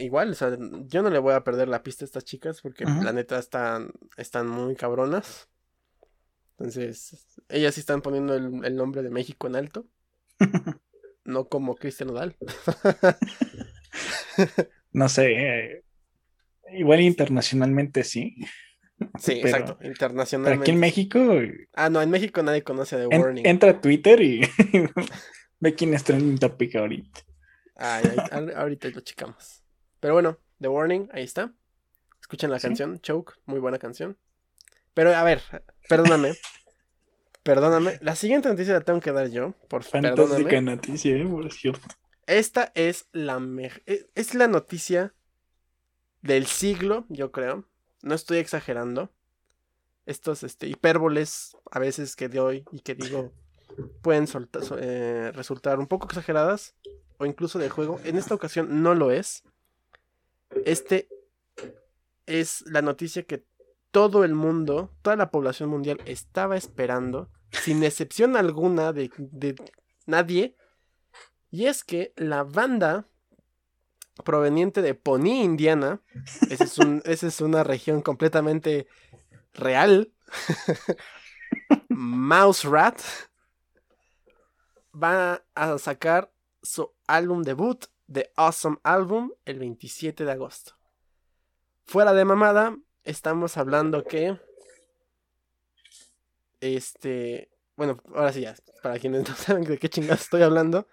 igual, o sea, yo no le voy a perder la pista a estas chicas. Porque Ujú. la neta están, están muy cabronas. Entonces, ellas sí están poniendo el, el nombre de México en alto. no como Cristian Nodal. No sé, eh, igual internacionalmente sí. Sí, Pero- exacto. Pero Internacionalmente. aquí en México, Ah, no, en México nadie conoce en- Warning. entra a Twitter y ve quién está en topic ahorita. Ay, ay, al- ahorita lo checamos. Pero bueno, The Warning, ahí está. Escuchen la Sí. canción, Choke, muy buena canción. Pero a ver, perdóname. perdóname. La siguiente noticia la tengo que dar yo. Por Fantástica perdóname. noticia, eh, por cierto. Esta es la e- es la noticia del siglo, yo creo. No estoy exagerando. Estos este, hipérboles a veces que doy y que digo pueden eh, resultar un poco exageradas o incluso de juego. En esta ocasión no lo es. Este es la noticia que todo el mundo, toda la población mundial estaba esperando, sin excepción alguna de, de nadie. Y es que la banda proveniente de Pony, Indiana, esa es una región completamente real, Mouse Rat va a sacar su álbum debut The Awesome Album el 27 de agosto. Fuera de mamada, estamos hablando que. Este. Bueno, ahora sí ya. Para quienes no saben de qué chingados estoy hablando.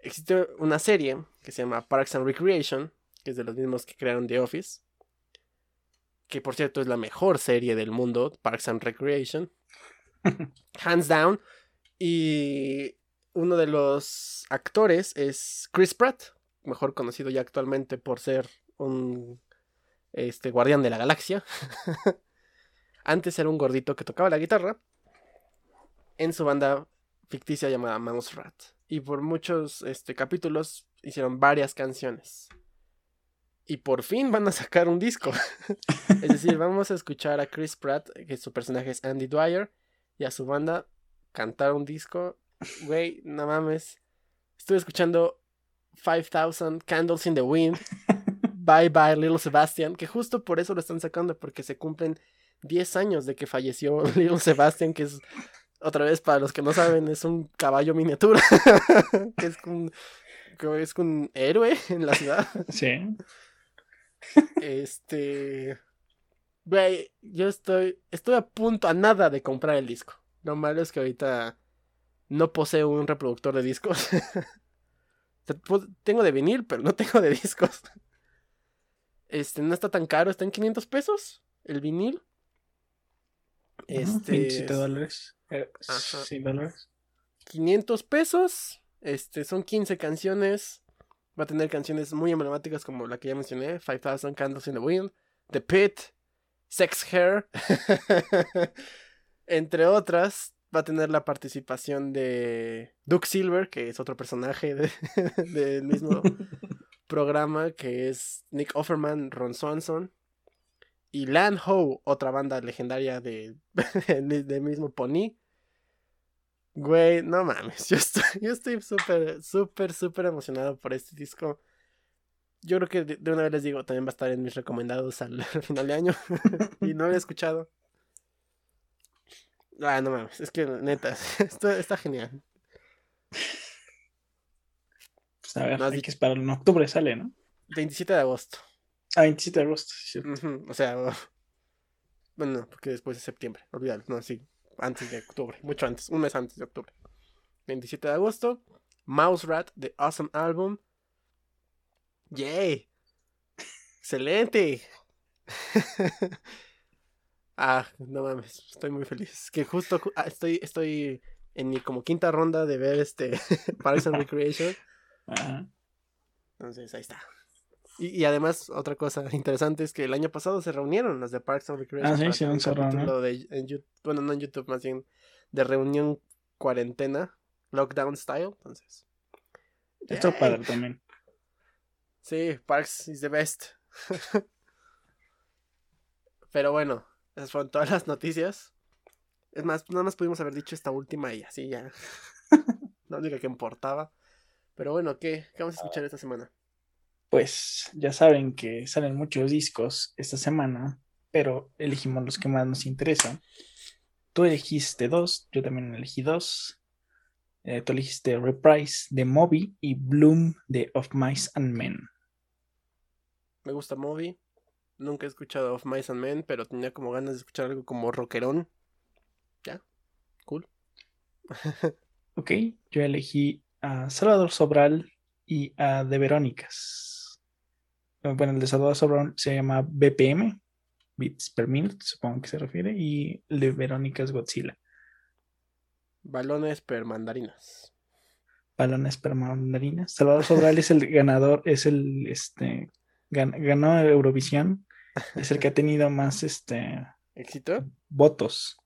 Existe una serie que se llama Parks and Recreation. Que es de los mismos que crearon The Office. Que por cierto es la mejor serie del mundo. Parks and Recreation. Hands down. Y uno de los actores es Chris Pratt. Mejor conocido ya actualmente por ser un este guardián de la galaxia. Antes era un gordito que tocaba la guitarra en su banda ficticia llamada Mouse Rat. Y por muchos este, capítulos hicieron varias canciones. Y por fin van a sacar un disco. es decir, vamos a escuchar a Chris Pratt, que su personaje es Andy Dwyer, y a su banda cantar un disco. Güey, no mames. Estuve escuchando 5000 Candles in the Wind Bye Bye Little Sebastian, que justo por eso lo están sacando, porque se cumplen 10 años de que falleció Little Sebastian, que es, otra vez para los que no saben, es un caballo miniatura, que es un, que es un héroe en la ciudad. Sí. Este... Güey, yo estoy, estoy a punto, a nada de comprar el disco. Lo malo es que ahorita no poseo un reproductor de discos. tengo de vinil, pero no tengo de discos. Este, no está tan caro, está en 500 pesos el vinil. Este. 27 dólares. Eh, sí, dólares. 500 pesos. Este, son 15 canciones. Va a tener canciones muy emblemáticas como la que ya mencioné: 5000 Candles in the Wind, The Pit, Sex Hair. Entre otras, va a tener la participación de Duke Silver, que es otro personaje del mismo programa que es Nick Offerman, Ron Swanson y Lan Ho, otra banda legendaria de, del mismo Pony. Güey, no mames, yo estoy yo estoy súper, súper, súper emocionado por este disco. Yo creo que de, una vez les digo, también va a estar en mis recomendados al, final de año. y no lo he escuchado. Ah, no mames, es que neta, esto está genial. A ver, hay que esperar en octubre sale, ¿no? 27 de agosto. Ah, 27 de agosto, sí. O sea, bueno, porque después de septiembre, olvídalo, no, sí, antes de octubre, mucho antes, un mes antes de octubre. 27 de agosto, Mouse Rat, The Awesome Album. ¡Yay! ¡Excelente! ah, no mames, estoy muy feliz. Que justo ah, estoy, estoy en mi como quinta ronda de ver este Parks and Recreation. Entonces, ahí está. Y, además, otra cosa interesante es que el año pasado se reunieron las de Parks and Recreation. Ah, sí, sí, bueno, no en YouTube, más bien de reunión cuarentena, lockdown style. Entonces, esto para también. Sí, Parks is the best. Pero bueno, esas fueron todas las noticias. Es más, nada más pudimos haber dicho esta última y así ya. La única que importaba. Pero bueno, ¿qué, vamos a escuchar esta semana? Pues ya saben que salen muchos discos esta semana, pero elegimos los que más nos interesan. Tú elegiste dos, yo también elegí dos. Eh, tú elegiste Reprise de Moby y Bloom de Of Mice and Men. Me gusta Moby. Nunca he escuchado Of Mice and Men, pero tenía como ganas de escuchar algo como rockerón. Ya, cool. ok, yo elegí a Salvador Sobral y a De Verónicas. Bueno, el de Salvador Sobral se llama BPM, Bits per Minute, supongo que se refiere, y el de Verónicas Godzilla. Balones per mandarinas. Balones per mandarinas. Salvador Sobral es el ganador, es el, este, ganó Eurovisión, es el que ha tenido más, este... ¿Éxito? Votos.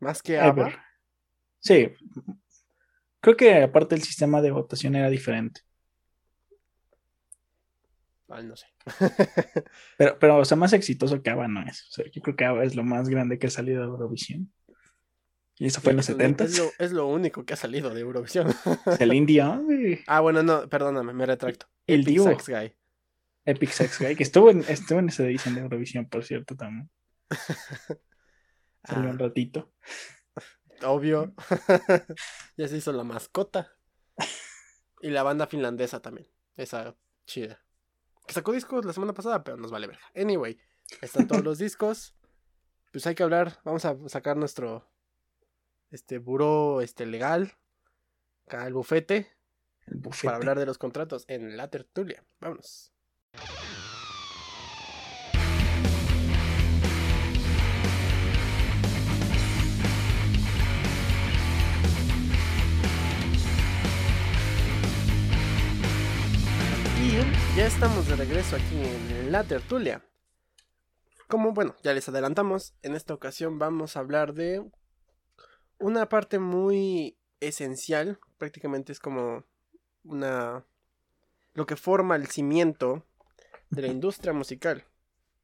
¿Más que Ever. Sí, Creo que aparte el sistema de votación era diferente. Ay, no sé. pero, pero, o sea, más exitoso que ABBA no es. O sea, yo creo que ABBA es lo más grande que ha salido de Eurovisión. Y eso fue en los 70 es lo, único que ha salido de Eurovisión. el indio. Ah, bueno, no, perdóname, me retracto. El Sex Guy. Epic Sex Guy, que estuvo en, estuvo en esa edición de Eurovisión, por cierto, también. Salió un Ah. ratito. Obvio. ya se hizo la mascota. Y la banda finlandesa también. Esa chida. Que sacó discos la semana pasada, pero nos vale verga. Anyway, están todos los discos. Pues hay que hablar. Vamos a sacar nuestro este buró este legal. Acá el bufete. El bufete. Para hablar de los contratos en la tertulia. Vámonos. Y ya estamos de regreso aquí en la tertulia. Como bueno, ya les adelantamos, en esta ocasión vamos a hablar de una parte muy esencial, prácticamente es como una lo que forma el cimiento de la industria musical.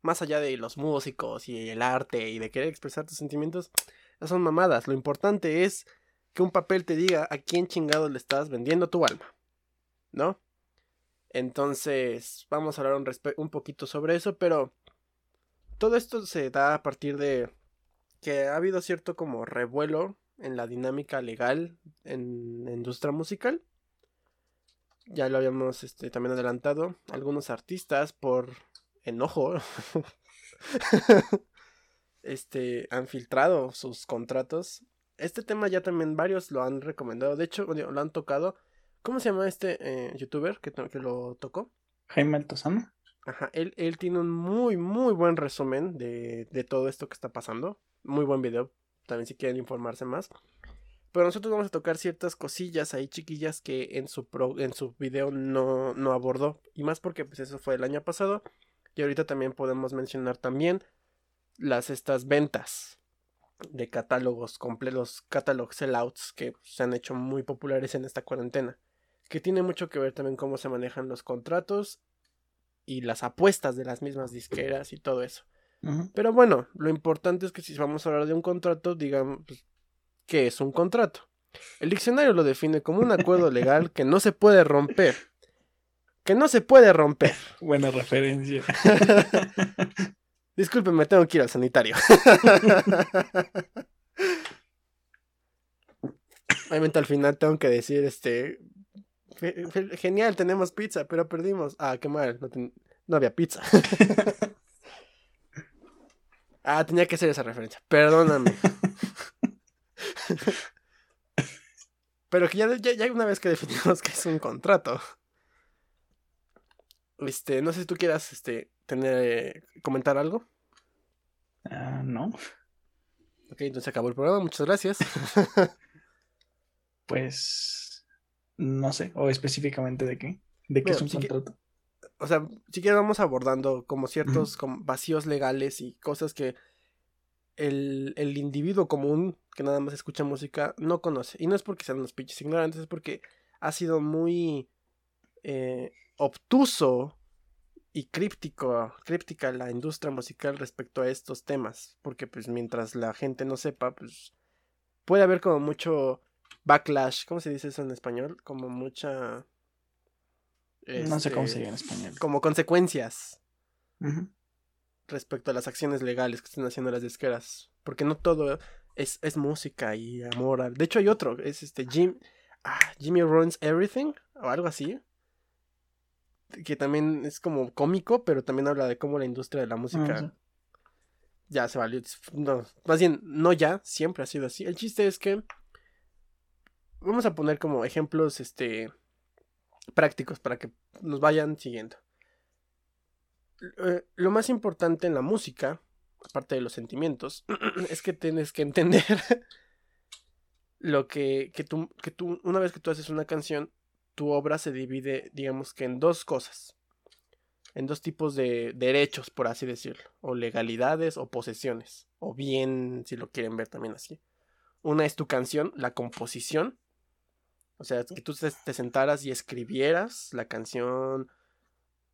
Más allá de los músicos y el arte y de querer expresar tus sentimientos, son mamadas. Lo importante es que un papel te diga a quién chingado le estás vendiendo tu alma. ¿No? Entonces, vamos a hablar un, un poquito sobre eso, pero todo esto se da a partir de que ha habido cierto como revuelo en la dinámica legal en la industria musical. Ya lo habíamos este, también adelantado. Algunos artistas por enojo este, han filtrado sus contratos. Este tema ya también varios lo han recomendado. De hecho, lo han tocado. ¿Cómo se llama este eh, youtuber que, que lo tocó? Jaime Altozano. Ajá, él, él tiene un muy, muy buen resumen de, de todo esto que está pasando. Muy buen video, también si quieren informarse más. Pero nosotros vamos a tocar ciertas cosillas ahí chiquillas que en su, pro, en su video no, no abordó. Y más porque pues eso fue el año pasado. Y ahorita también podemos mencionar también las estas ventas de catálogos completos, catalog sellouts que se han hecho muy populares en esta cuarentena. Que tiene mucho que ver también cómo se manejan los contratos y las apuestas de las mismas disqueras y todo eso. Pero bueno, lo importante es que si vamos a hablar de un contrato, digamos, pues, ¿qué es un contrato? El diccionario lo define como un acuerdo legal que no se puede romper. Que no se puede romper. Buena referencia. Discúlpenme, tengo que ir al sanitario. Obviamente al final tengo que decir, este... "Ge- ge- Genial, tenemos pizza, pero perdimos. Ah, qué mal, no, ten- no había pizza. ah, tenía que hacer esa referencia. Perdóname. Pero que ya, ya, ya una vez que definimos que es un contrato. Este, no sé si tú quieras, este, tener, eh, comentar algo. Ah, no. Ok, entonces acabó el programa, muchas gracias. Pues. No sé. O específicamente de qué. ¿De qué Bueno, es un que- contrato? o sea, si quieres vamos abordando como ciertos como vacíos legales y cosas que el, el individuo común que nada más escucha música no conoce. Y no es porque sean unos pinches ignorantes, es porque ha sido muy eh, obtuso y críptico, críptica la industria musical respecto a estos temas. Porque pues mientras la gente no sepa, pues puede haber como mucho backlash, ¿cómo se dice eso en español? Como mucha... No sé cómo este, se diga en español. como consecuencias Ujú. Respecto a las acciones legales que están haciendo las disqueras. Porque no todo es, es música y amor. De hecho, hay otro, es este Jim, ah, Jimmy Runs Everything o algo así. Que también es como cómico, pero también habla de cómo la industria de la música Ah, sí. ya se valió. No, más bien, no ya, siempre ha sido así. El chiste es que vamos a poner como ejemplos este prácticos para que nos vayan siguiendo. Eh, lo más importante en la música, aparte de los sentimientos, es que tienes que entender lo que, que tú, que tú, una vez que tú haces una canción, tu obra se divide, digamos que en dos cosas. En dos tipos de derechos, por así decirlo. O legalidades o posesiones. O bien, si lo quieren ver también así. Una es tu canción, la composición. O sea, que tú te, te sentaras y escribieras la canción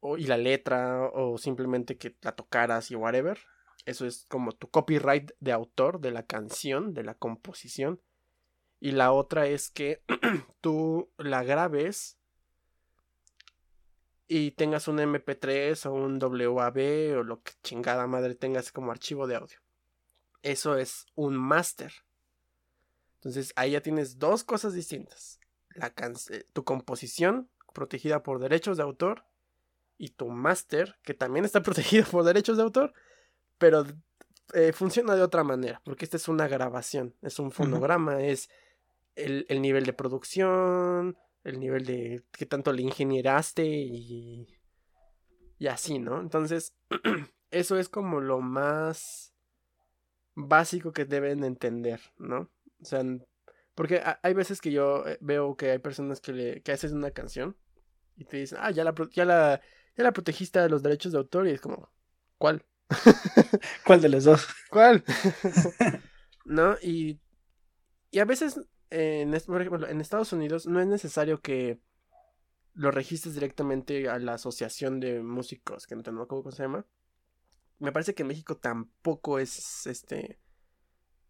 y la letra o simplemente que la tocaras y whatever. Eso es como tu copyright de autor de la canción, de la composición. Y la otra es que tú la grabes y tengas un MP3 o un WAV o lo que chingada madre tengas como archivo de audio. eso es un máster. Entonces ahí ya tienes dos cosas distintas. La eh, tu composición protegida por derechos de autor y tu máster que también está protegido por derechos de autor, pero eh, funciona de otra manera, porque esta es una grabación, es un fonograma, es el, el, nivel de producción, el nivel de qué tanto le ingenieraste y, y así, ¿no? Entonces, eso es como lo más básico que deben entender, ¿no? O sea, porque hay veces que yo eh, veo que hay personas que le que haces una canción y te dicen, ah, ya la, ya la, ya la protegiste de los derechos de autor y es como, ¿cuál? ¿Cuál de los dos? ¿Cuál? ¿No? Y, y a veces, en, por ejemplo, en Estados Unidos no es necesario que lo registres directamente a la asociación de músicos, que no tengo cómo se llama. Me parece que en México tampoco es este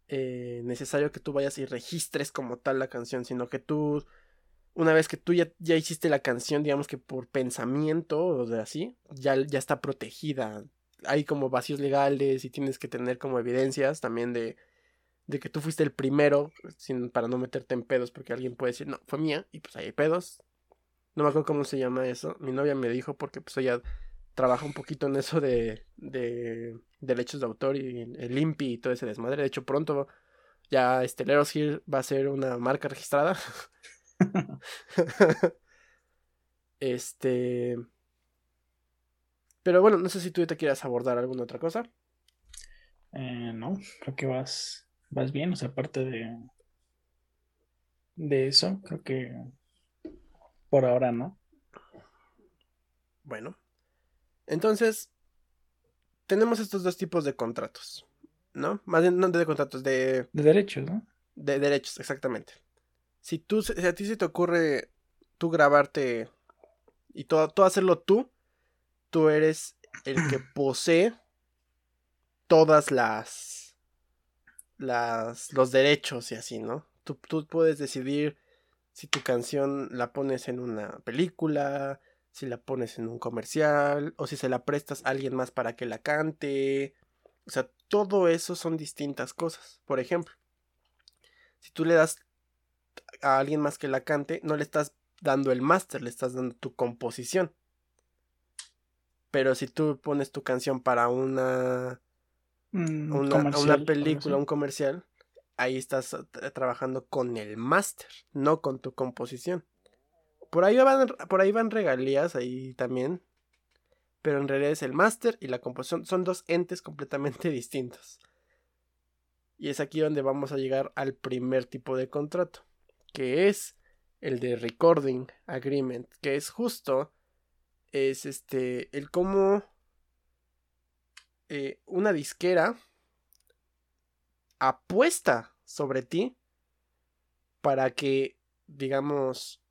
eh, necesario que tú vayas y registres como tal la canción, sino que tú, una vez que tú ya, ya hiciste la canción, digamos que por pensamiento o de así, ya, ya está protegida. Hay como vacíos legales y tienes que tener como evidencias también de, de que tú fuiste el primero, sin, para no meterte en pedos, porque alguien puede decir, no, fue mía, y pues ahí hay pedos. No me acuerdo cómo se llama eso. Mi novia me dijo porque pues ella trabaja un poquito en eso de, de derechos de autor y el IMPI y todo ese desmadre. De hecho, pronto ya este Hill va a ser una marca registrada. este. Pero bueno, no sé si tú te quieras abordar alguna otra cosa. Eh, no, creo que vas, vas bien. O sea, aparte de, de eso, creo que por ahora no. Bueno, entonces, tenemos estos dos tipos de contratos, ¿no? Más bien, no de contratos, de... De derechos, ¿no? De derechos, exactamente. Si, tú, si a ti se te ocurre tú grabarte y todo, todo hacerlo tú, tú eres el que posee todas las, las los derechos y así, ¿no? Tú, tú puedes decidir si tu canción la pones en una película, si la pones en un comercial o si se la prestas a alguien más para que la cante. O sea, todo eso son distintas cosas. Por ejemplo, si tú le das a alguien más que la cante, no le estás dando el máster, le estás dando tu composición. Pero si tú pones tu canción para una, mm, una, una película, un comercial, ahí estás trabajando con el máster, no con tu composición. Por ahí van, por ahí van regalías ahí también. Pero en realidad es el máster y la composición. Son dos entes completamente distintos. Y es aquí donde vamos a llegar al primer tipo de contrato. Que es el de recording agreement. Que es justo. Es este. El cómo. Eh, una disquera apuesta sobre ti para que digamos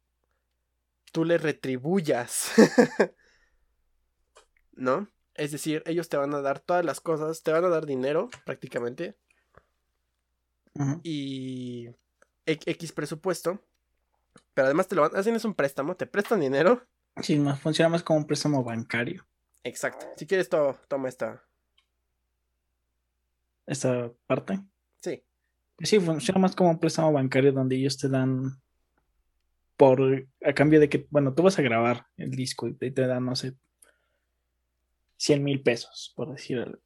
tú le retribuyas. ¿No? Es decir, ellos te van a dar todas las cosas, te van a dar dinero prácticamente. Y X presupuesto. Pero además te lo van, hacen es un préstamo, te prestan dinero. Sí, más, funciona más como un préstamo bancario. Exacto. Si quieres, toma esta. ¿Esta parte? Sí. Sí, funciona más como un préstamo bancario donde ellos te dan por a cambio de que, bueno, tú vas a grabar el disco y te, dan, no sé, 100 mil pesos, por decirlo.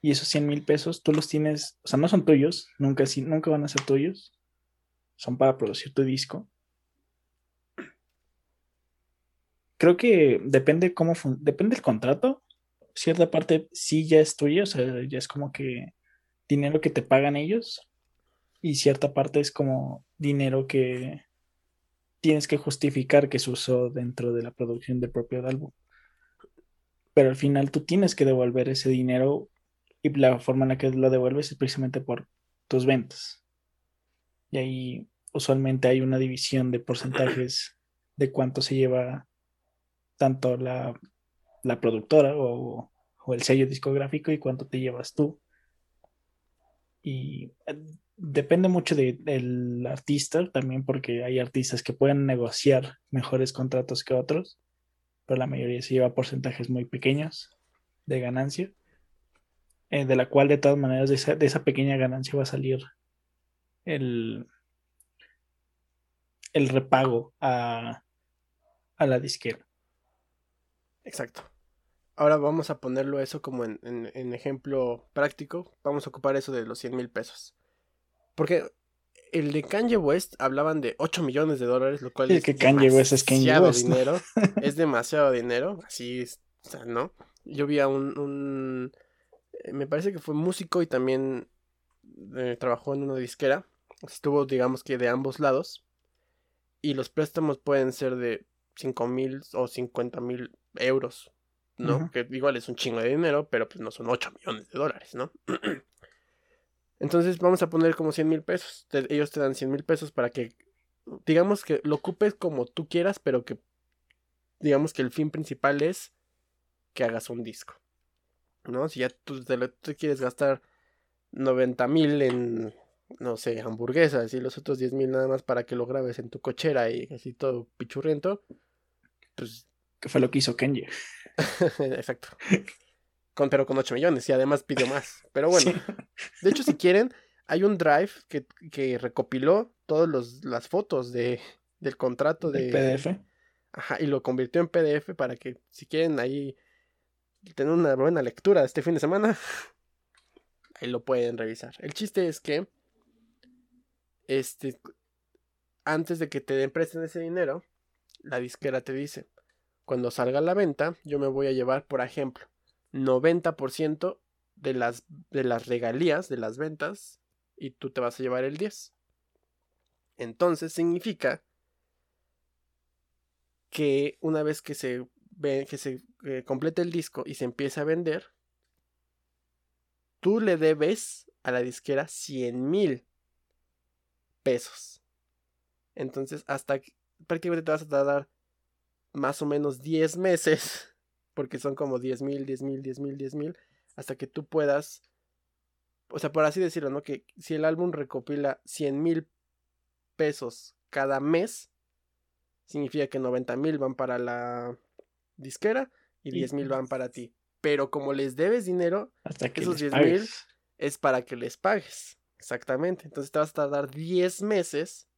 Y esos 100 mil pesos tú los tienes, o sea, no son tuyos, nunca, nunca van a ser tuyos, son para producir tu disco. Creo que depende cómo, depende del contrato, cierta parte sí ya es tuya, o sea, ya es como que dinero que te pagan ellos, y cierta parte es como dinero que tienes que justificar que se usó dentro de la producción del propio álbum. Pero al final tú tienes que devolver ese dinero y la forma en la que lo devuelves es precisamente por tus ventas. Y ahí usualmente hay una división de porcentajes de cuánto se lleva tanto la, productora o, el sello discográfico y cuánto te llevas tú. Y depende mucho del artista también, porque hay artistas que pueden negociar mejores contratos que otros, pero la mayoría se lleva porcentajes muy pequeños de ganancia. Eh, de la cual de todas maneras de esa, de esa pequeña ganancia va a salir el, el repago a, a la disquera. Exacto. Ahora vamos a ponerlo eso como en, en, ejemplo práctico. Vamos a ocupar eso de los 100 mil pesos. Porque el de Kanye West hablaban de 8 millones de dólares, lo cual es que Kanye West es Kanye West, dinero. es demasiado dinero. Así, o sea, ¿no? Yo vi a un, un me parece que fue músico y también eh, trabajó en una disquera. Estuvo, digamos que de ambos lados. Y los préstamos pueden ser de 5 mil o 50 mil euros, ¿no? Que igual es un chingo de dinero, pero pues no son 8 millones de dólares, ¿no? Entonces vamos a poner como 100 mil pesos. ellos te dan 100 mil pesos para que, digamos que lo ocupes como tú quieras, pero que, digamos que el fin principal es que hagas un disco. ¿No? Si ya tú te, quieres gastar 90 mil en, no sé, hamburguesas y los otros 10 mil nada más para que lo grabes en tu cochera y así todo pichurriento, pues... Que fue lo que hizo Kenji. Exacto. Con, pero con 8 millones y además pidió más. Pero bueno, de hecho si quieren, hay un drive que, que recopiló todas las fotos de, del contrato de... PDF. Ajá, y lo convirtió en PDF para que si quieren ahí tener una buena lectura este fin de semana, ahí lo pueden revisar. El chiste es que, este, antes de que te den presten ese dinero, la disquera te dice, cuando salga a la venta, yo me voy a llevar, por ejemplo, 90% de las, de las regalías de las ventas y tú te vas a llevar el 10. Entonces significa que una vez que se que se eh, complete el disco y se empieza a vender, tú le debes a la disquera 100 mil pesos. Entonces, hasta prácticamente te vas a tardar más o menos 10 meses, porque son como 10 mil, 10 mil, 10 mil, 10 mil, hasta que tú puedas, o sea, por así decirlo, ¿no? Que si el álbum recopila 100 mil pesos cada mes, significa que 90 mil van para la disquera y 10 mil van para ti. Pero como les debes dinero, Hasta que esos 10 mil es para que les pagues. Exactamente. Entonces te vas a tardar 10 meses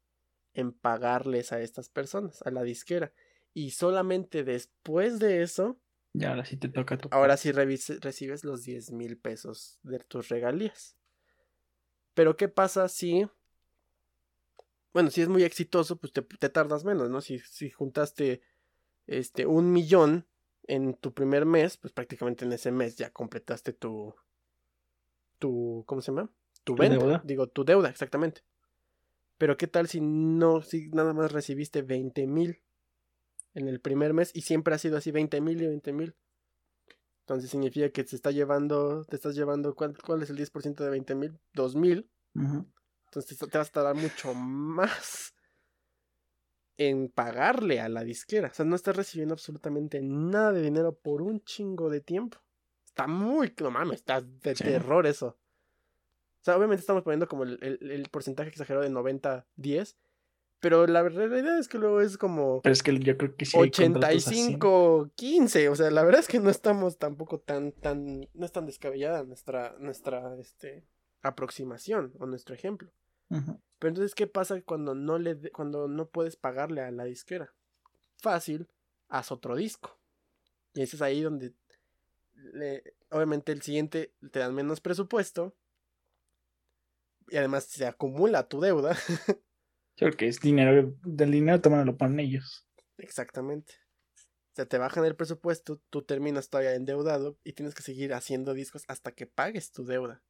en pagarles a estas personas, a la disquera. Y solamente después de eso. Y ahora sí te toca tu. Ahora sí recibes los 10 mil pesos de tus regalías. Pero ¿qué pasa si. Bueno, si es muy exitoso, pues te, te tardas menos, ¿no? Si, si juntaste este, un millón en tu primer mes, pues prácticamente en ese mes ya completaste tu, tu, ¿cómo se llama? Tu, venta, digo, tu deuda, exactamente. Pero qué tal si no, si nada más recibiste 20 mil en el primer mes y siempre ha sido así 20 mil y 20 mil. Entonces significa que te está llevando, te estás llevando, ¿cuál, es el 10% de 20 mil? 2 mil. Entonces te vas a tardar mucho más en pagarle a la disquera. O sea, no estás recibiendo absolutamente nada de dinero por un chingo de tiempo. Está muy, no mames, está de terror eso. O sea, obviamente estamos poniendo como el, porcentaje exagerado de 90-10. Pero la realidad es que luego es como. Pero es que yo creo que sí. 85-15. O sea, la verdad es que no estamos tampoco tan, tan. No es tan descabellada nuestra, nuestra este, aproximación o nuestro ejemplo. Pero entonces, ¿qué pasa cuando no, le cuando no puedes pagarle a la disquera? Fácil, haz otro disco. Y ese es ahí donde obviamente el siguiente te dan menos presupuesto. Y además se acumula tu deuda. Porque es dinero, del dinero también lo ponen ellos. Exactamente. O sea, te bajan el presupuesto, tú terminas todavía endeudado y tienes que seguir haciendo discos hasta que pagues tu deuda.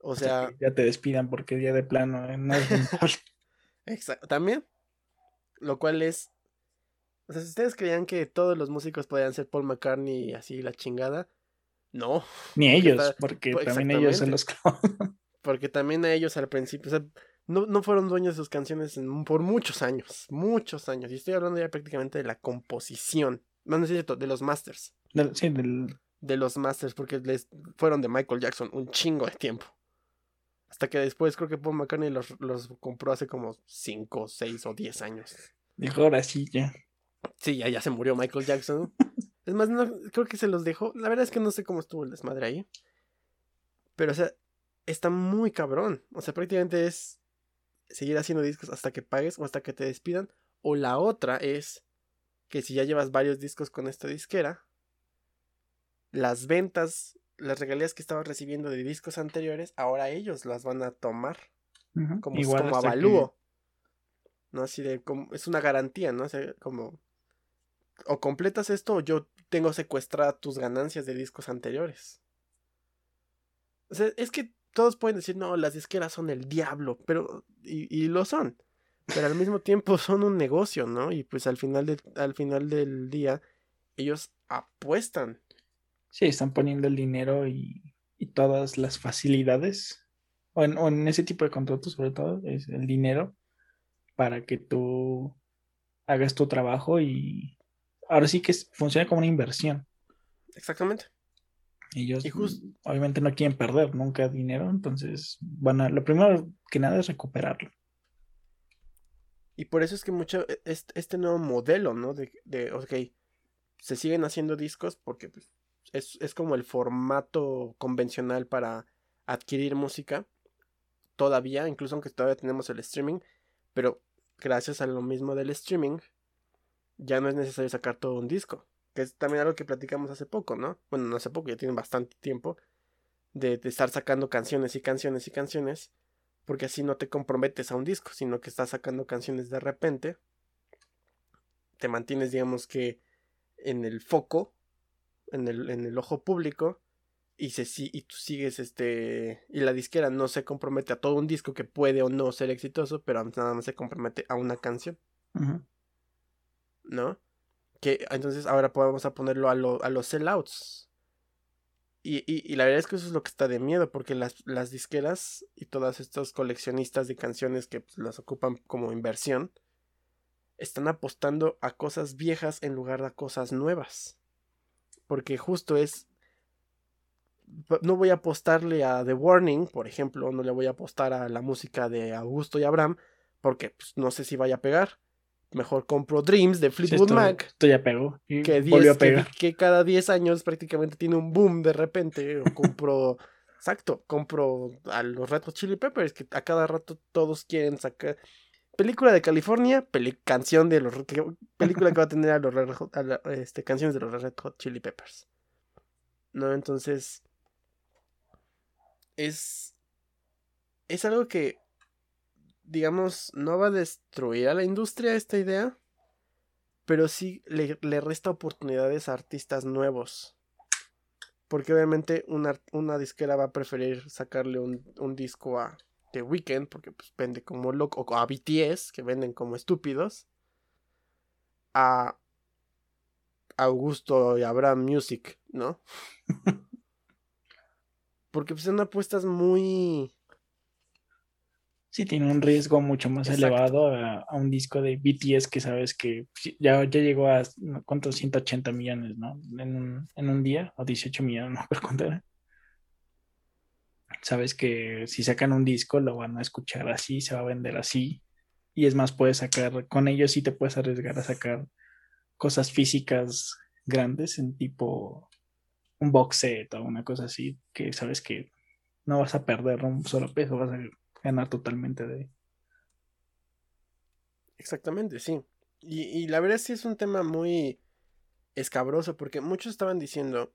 O sea. ya te despidan porque día de plano ¿eh? no es Exacto. También. Lo cual es. O sea, si ustedes creían que todos los músicos podían ser Paul McCartney y así la chingada. No. Ni ellos, porque pues, también ellos se los Porque también a ellos al principio. O sea, no, no fueron dueños de sus canciones por muchos años. Muchos años. Y estoy hablando ya prácticamente de la composición. No, no es cierto, de los masters. sí, del... De los masters, porque les fueron de Michael Jackson un chingo de tiempo. Hasta que después creo que Paul McCartney los, compró hace como 5, 6 o 10 años. Dijo, ahora sí, ya. Sí, ya, ya se murió Michael Jackson. Es más, no, creo que se los dejó. La verdad es que no sé cómo estuvo el desmadre ahí. Pero, o sea, está muy cabrón. O sea, prácticamente es seguir haciendo discos hasta que pagues o hasta que te despidan. O la otra es que si ya llevas varios discos con esta disquera, las ventas, las regalías que estabas recibiendo de discos anteriores, ahora ellos las van a tomar como, como avalúo. ¿No? Así de como, es una garantía, ¿no? O sea, como o completas esto o yo tengo secuestradas tus ganancias de discos anteriores. O sea, es que todos pueden decir, no, las disqueras son el diablo, pero, y, lo son, pero al mismo tiempo son un negocio, ¿no? Y pues al final, de, al final del día, ellos apuestan. Sí, están poniendo el dinero y, y todas las facilidades, o en, o en, ese tipo de contratos sobre todo, es el dinero para que tú hagas tu trabajo y ahora sí que funciona como una inversión. Exactamente. Ellos obviamente no quieren perder nunca dinero, entonces van a, lo primero que nada es recuperarlo. Y por eso es que mucho, e, este nuevo modelo, ¿no? De, de ok, se siguen haciendo discos porque pues, es, es como el formato convencional para adquirir música. Todavía, incluso aunque todavía tenemos el streaming, pero gracias a lo mismo del streaming, ya no es necesario sacar todo un disco que es también algo que platicamos hace poco, ¿no? Bueno, no hace poco, ya tienen bastante tiempo de, estar sacando canciones y canciones y canciones, porque así no te comprometes a un disco, sino que estás sacando canciones de repente, te mantienes, digamos que, en el foco, en el, en el ojo público, y, se, y tú sigues este y la disquera no se compromete a todo un disco que puede o no ser exitoso pero nada más se compromete a una canción ¿no? que entonces ahora podemos a ponerlo a, a los sellouts. Y, y, la verdad es que eso es lo que está de miedo, porque las, las disqueras y todos estos coleccionistas de canciones que pues, las ocupan como inversión, están apostando a cosas viejas en lugar de a cosas nuevas. Porque justo es... No voy a apostarle a The Warning, por ejemplo, no le voy a apostar a la música de Augusto y Abraham, porque pues, no sé si vaya a pegar mejor compro Dreams de Fleetwood Mac. Esto ya pegó. Que, Que, cada 10 años prácticamente tiene un boom de repente. O compro. exacto, compro a los Red Chili Peppers, que a cada rato todos quieren sacar. Película de California, canción de los. película que va a tener a los este, canciones de los Red Hot Chili Peppers. ¿No? Entonces. Es. Es algo que digamos, no va a destruir a la industria esta idea, pero sí le, resta oportunidades a artistas nuevos. Porque obviamente una, una disquera va a preferir sacarle un, un, disco a The Weeknd, porque pues vende como loco, o a BTS, que venden como estúpidos, a Augusto y Abraham Music, ¿no? porque pues son apuestas muy Sí, tiene un riesgo mucho más elevado a, un disco de BTS que sabes que ya, ya llegó a, ¿cuántos? 180 millones, ¿no? En un, en un día, o 18 millones, no por contar. Sabes que si sacan un disco lo van a escuchar así, se va a vender así. Y es más, puedes sacar, con ellos sí te puedes arriesgar a sacar cosas físicas grandes en tipo un box set o una cosa así, que sabes que no vas a perder un solo peso, vas a ganar totalmente de Exactamente, sí. Y, y la verdad sí es un tema muy escabroso porque muchos estaban diciendo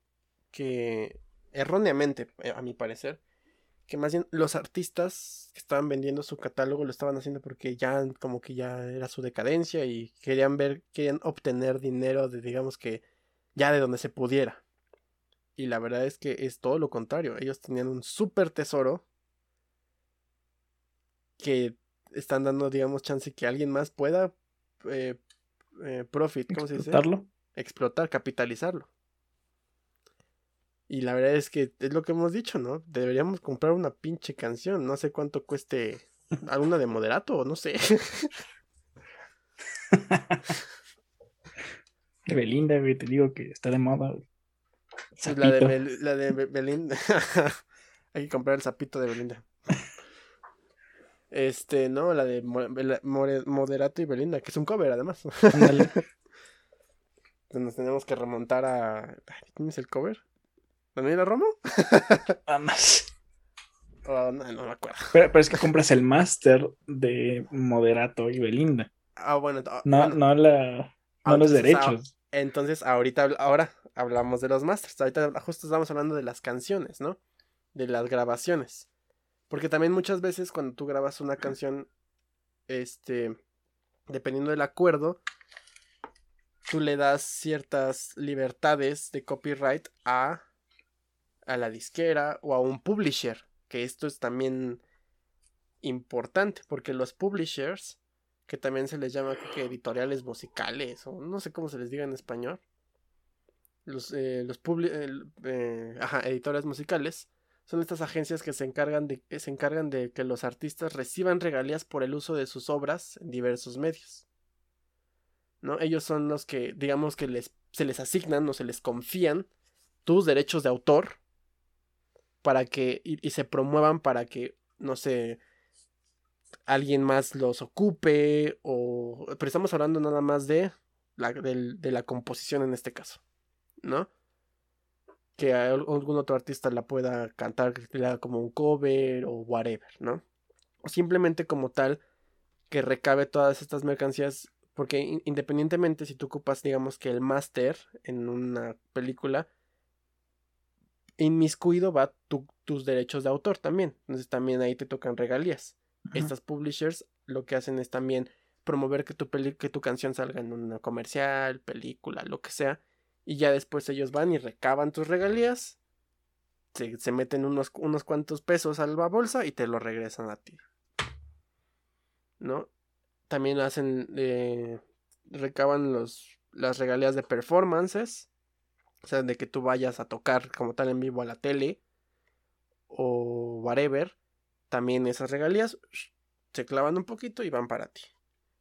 que erróneamente, eh, a mi parecer, que más bien los artistas que estaban vendiendo su catálogo lo estaban haciendo porque ya como que ya era su decadencia y querían ver, querían obtener dinero de digamos que ya de donde se pudiera. Y la verdad es que es todo lo contrario. Ellos tenían un súper tesoro que están dando, digamos, chance que alguien más pueda eh, eh, profit, ¿cómo se dice? Explotarlo. Explotar, capitalizarlo. Y la verdad es que es lo que hemos dicho, ¿no? Deberíamos comprar una pinche canción. No sé cuánto cueste alguna de moderato, o no sé. Belinda, güey, te digo que está de moda. La de, la de Belinda. Hay que comprar el sapito de Belinda. Este, no, la de Moderato y Belinda, que es un cover además. nos tenemos que remontar a. ¿Quién es el cover? ¿Daniela Romo? Ah, más. Oh, no, no me acuerdo. Pero, pero es que compras el máster de Moderato y Belinda. Ah, bueno. ah, No, bueno, no la. Ah, No los ah, derechos. Entonces, ahorita, ahora hablamos de los masters. Ahorita justo estamos hablando de las canciones, ¿no? De las grabaciones. Porque también muchas veces cuando tú grabas una canción, este, dependiendo del acuerdo, tú le das ciertas libertades de copyright a, a la disquera o a un publisher. Que esto es también importante, porque los publishers que también se les llama que editoriales musicales o no sé cómo se les diga en español. Los, eh, los eh, ajá, editores musicales son estas agencias que se encargan de que se encargan de que los artistas reciban regalías por el uso de sus obras en diversos medios. ¿No? Ellos son los que digamos que les se les asignan o se les confían tus derechos de autor para que y, se promuevan para que no sé alguien más los ocupe o pero estamos hablando nada más de la, del- de la composición en este caso ¿no? que algún otro artista la pueda cantar como un cover o whatever ¿no? o simplemente como tal que recabe todas estas mercancías porque in- independientemente si tú ocupas digamos que el máster en una película inmiscuido va tu- tus derechos de autor también entonces también ahí te tocan regalías Ajá. estas publishers lo que hacen es también promover que tu peli que tu canción salga en una comercial, película, lo que sea, y ya después ellos van y recaban tus regalías, se, se meten unos, unos cuantos pesos a la bolsa y te lo regresan a ti. ¿No? También hacen, eh, recaban los, las regalías de performances, o sea, de que tú vayas a tocar como tal en vivo a la tele o whatever, también esas regalías se clavan un poquito y van para ti.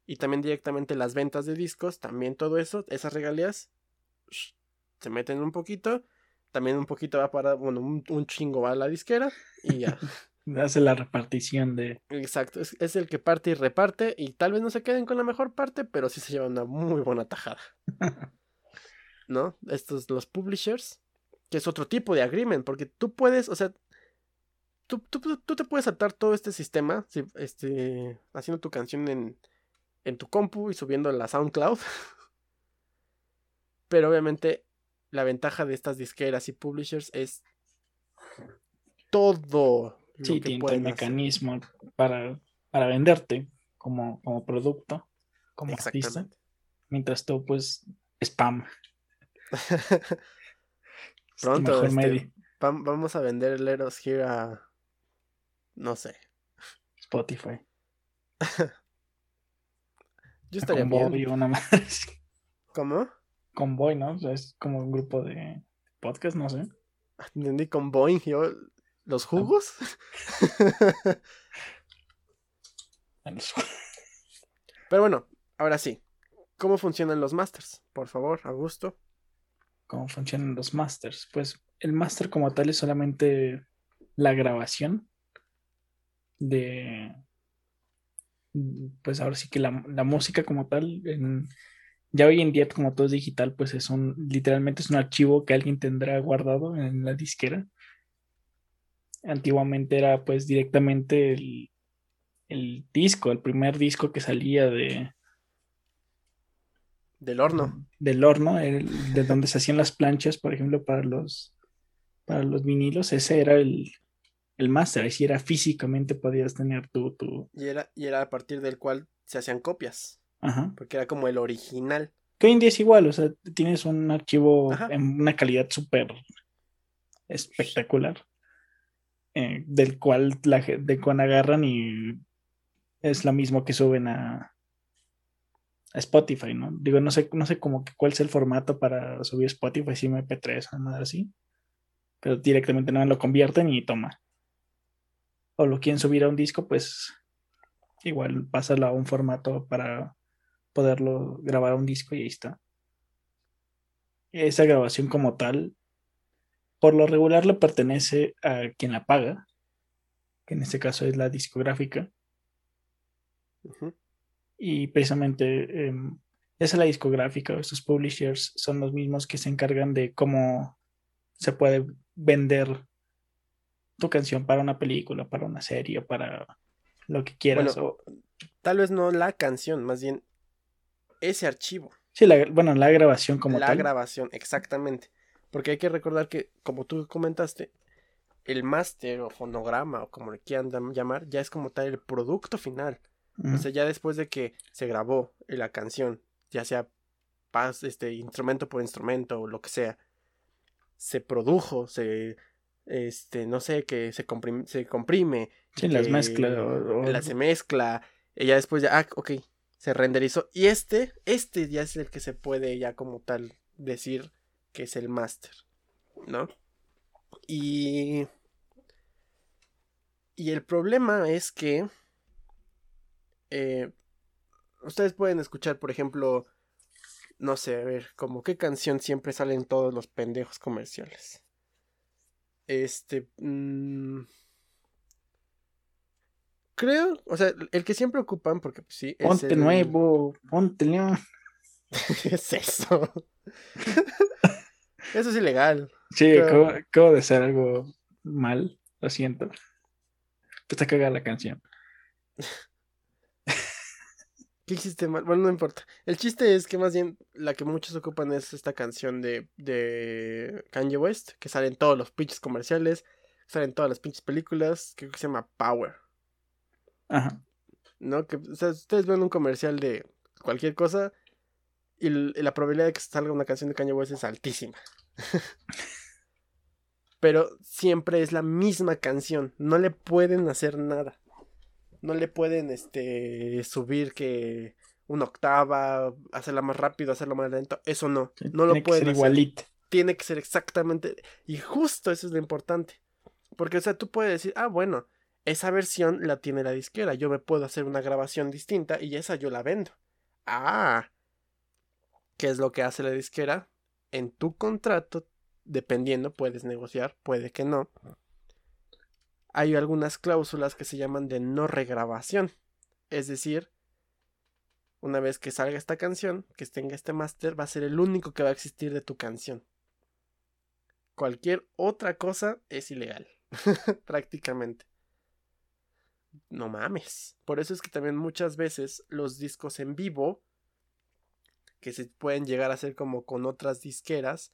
Y también directamente las ventas de discos, también todo eso, esas regalías se meten un poquito, también un poquito va para, bueno, un, un chingo va a la disquera y ya. Hace la repartición de. Exacto, es, es el que parte y reparte y tal vez no se queden con la mejor parte, pero sí se llevan una muy buena tajada. ¿No? Estos, los publishers, que es otro tipo de agreement, porque tú puedes, o sea, tú, tú, tú te puedes saltar todo este sistema, si- este, haciendo tu canción en, en tu compu y subiendo la SoundCloud. Pero obviamente la ventaja de estas disqueras y publishers es todo lo Sí, que tiene el mecanismo para, para venderte como, como producto, como artista. Mientras tú, pues, spam. Pronto, este, vamos a vender Let Us Hear a. No sé. Spotify. Yo estaría Convoy bien. una así. ¿Cómo? Convoy, ¿no? O sea, es como un grupo de podcast, no sé. Entendí con Boeing. Yo, ¿Los jugos? Pero bueno, ahora sí. ¿Cómo funcionan los masters? Por favor, Augusto. ¿Cómo funcionan los masters? Pues el master como tal es solamente la grabación de, pues ahora sí que la, música como tal, ya hoy en día como todo es digital, pues es un, literalmente es un archivo que alguien tendrá guardado en la disquera. Antiguamente era pues directamente el, el disco, el primer disco que salía de, Del horno. del horno, el- de donde se hacían las planchas, por ejemplo, para los, para los vinilos, ese era el, el máster, así era físicamente podías tener tu, tu, Y era, y era a partir del cual se hacían copias. ajá. Porque era como el original. Que hoy en día es igual, o sea, tienes un archivo Ajá. en una calidad súper espectacular, eh, del cual la de cuando agarran y es lo mismo que suben a, Spotify, ¿no? Digo, no sé, no sé como que cuál es el formato para subir Spotify, si MP3 o nada así, pero directamente nada lo convierten y toma. O lo quieren subir a un disco, pues igual pásalo a un formato para poderlo grabar a un disco y ahí está. Esa grabación como tal, por lo regular le pertenece a quien la paga, que en este caso es la discográfica. Y precisamente em, esa es la discográfica, estos publishers son los mismos que se encargan de cómo se puede vender tu canción para una película, para una serie, para lo que quieras. o... Tal vez no la canción, más bien ese archivo. Sí, la, bueno, la grabación como la tal. La grabación, exactamente. Porque hay que recordar que, como tú comentaste, el máster o fonograma o como le quieran llamar, ya es como tal el producto final. O sea, ya después de que se grabó la canción, ya sea este, instrumento por instrumento o lo que sea, se produjo, se, este, no sé, que se comprime, se comprime. Sí, las mezcla. La se mezcla, y ya después ya, ah, ok, se renderizó. Y este, este ya es el que se puede ya como tal decir que es el máster, ¿no? Y... Y el problema es que... Eh, ustedes pueden escuchar, por ejemplo, no sé, a ver, como qué canción siempre salen todos los pendejos comerciales. Este... Mmm, creo, o sea, el que siempre ocupan, porque pues, sí. Ponte nuevo, ponte león. ¿Qué es eso? eso es ilegal. Sí, acabo, de ser algo mal, lo siento. Está cagada la canción. ¿Qué hiciste mal? Bueno, no importa. El chiste es que más bien la que muchos ocupan es esta canción de, de Kanye West, que sale en todos los pinches comerciales, sale en todas las pinches películas, que se llama Power. Ajá. ¿No? Que, o sea, ustedes ven un comercial de cualquier cosa y, la probabilidad de que salga una canción de Kanye West es altísima. Pero siempre es la misma canción. No le pueden hacer nada. No le pueden este subir que una octava, hacerla más rápido, hacerlo más lento. Eso no. no lo pueden ser igualito. Tiene que ser exactamente. Y justo eso es lo importante. Porque, o sea, tú puedes decir, ah, bueno, esa versión la tiene la disquera. Yo me puedo hacer una grabación distinta y esa yo la vendo. Ah. ¿Qué es lo que hace la disquera? En tu contrato, dependiendo, puedes negociar, puede que no. Hay algunas cláusulas que se llaman de no regrabación. Es decir, una vez que salga esta canción, que tenga este máster, va a ser el único que va a existir de tu canción. Cualquier otra cosa es ilegal, prácticamente no mames. Por eso es que también muchas veces los discos en vivo, que se pueden llegar a hacer como con otras disqueras,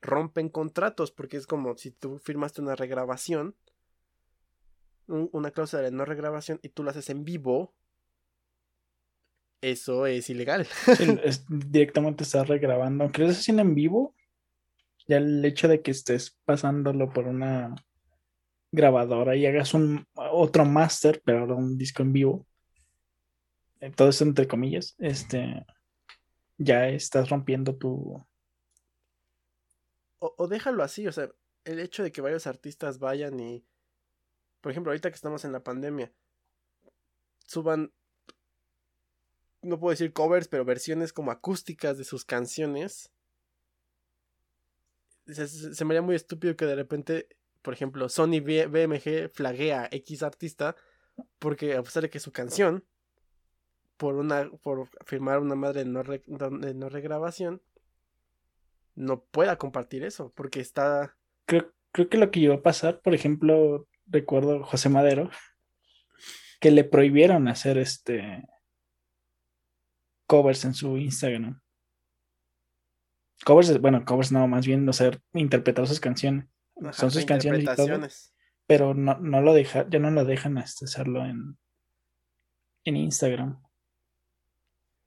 rompen contratos, porque es como si tú firmaste una regrabación, una cláusula de no regrabación, y tú lo haces en vivo, eso es ilegal. es, directamente estás regrabando, aunque lo haciendo en vivo, ya el hecho de que estés pasándolo por una grabadora y hagas un otro máster, pero ahora un disco en vivo, eh, todo eso entre comillas, este, ya estás rompiendo tu... O, déjalo así, o sea, el hecho de que varios artistas vayan y, por ejemplo, ahorita que estamos en la pandemia, suban, no puedo decir covers, pero versiones como acústicas de sus canciones. se me haría muy estúpido que de repente por ejemplo, Sony BMG flaguea X artista porque a pesar de que su canción, por una, por firmar una madre de no, no regrabación, no pueda compartir eso, porque está... Creo, creo que lo que iba a pasar, por ejemplo, recuerdo José Madero, que le prohibieron hacer este covers en su Instagram. Covers, bueno, covers no, más bien hacer interpretar sus canciones son sus canciones y todo, pero no, no lo deja, ya no lo dejan este, hacerlo en, en Instagram.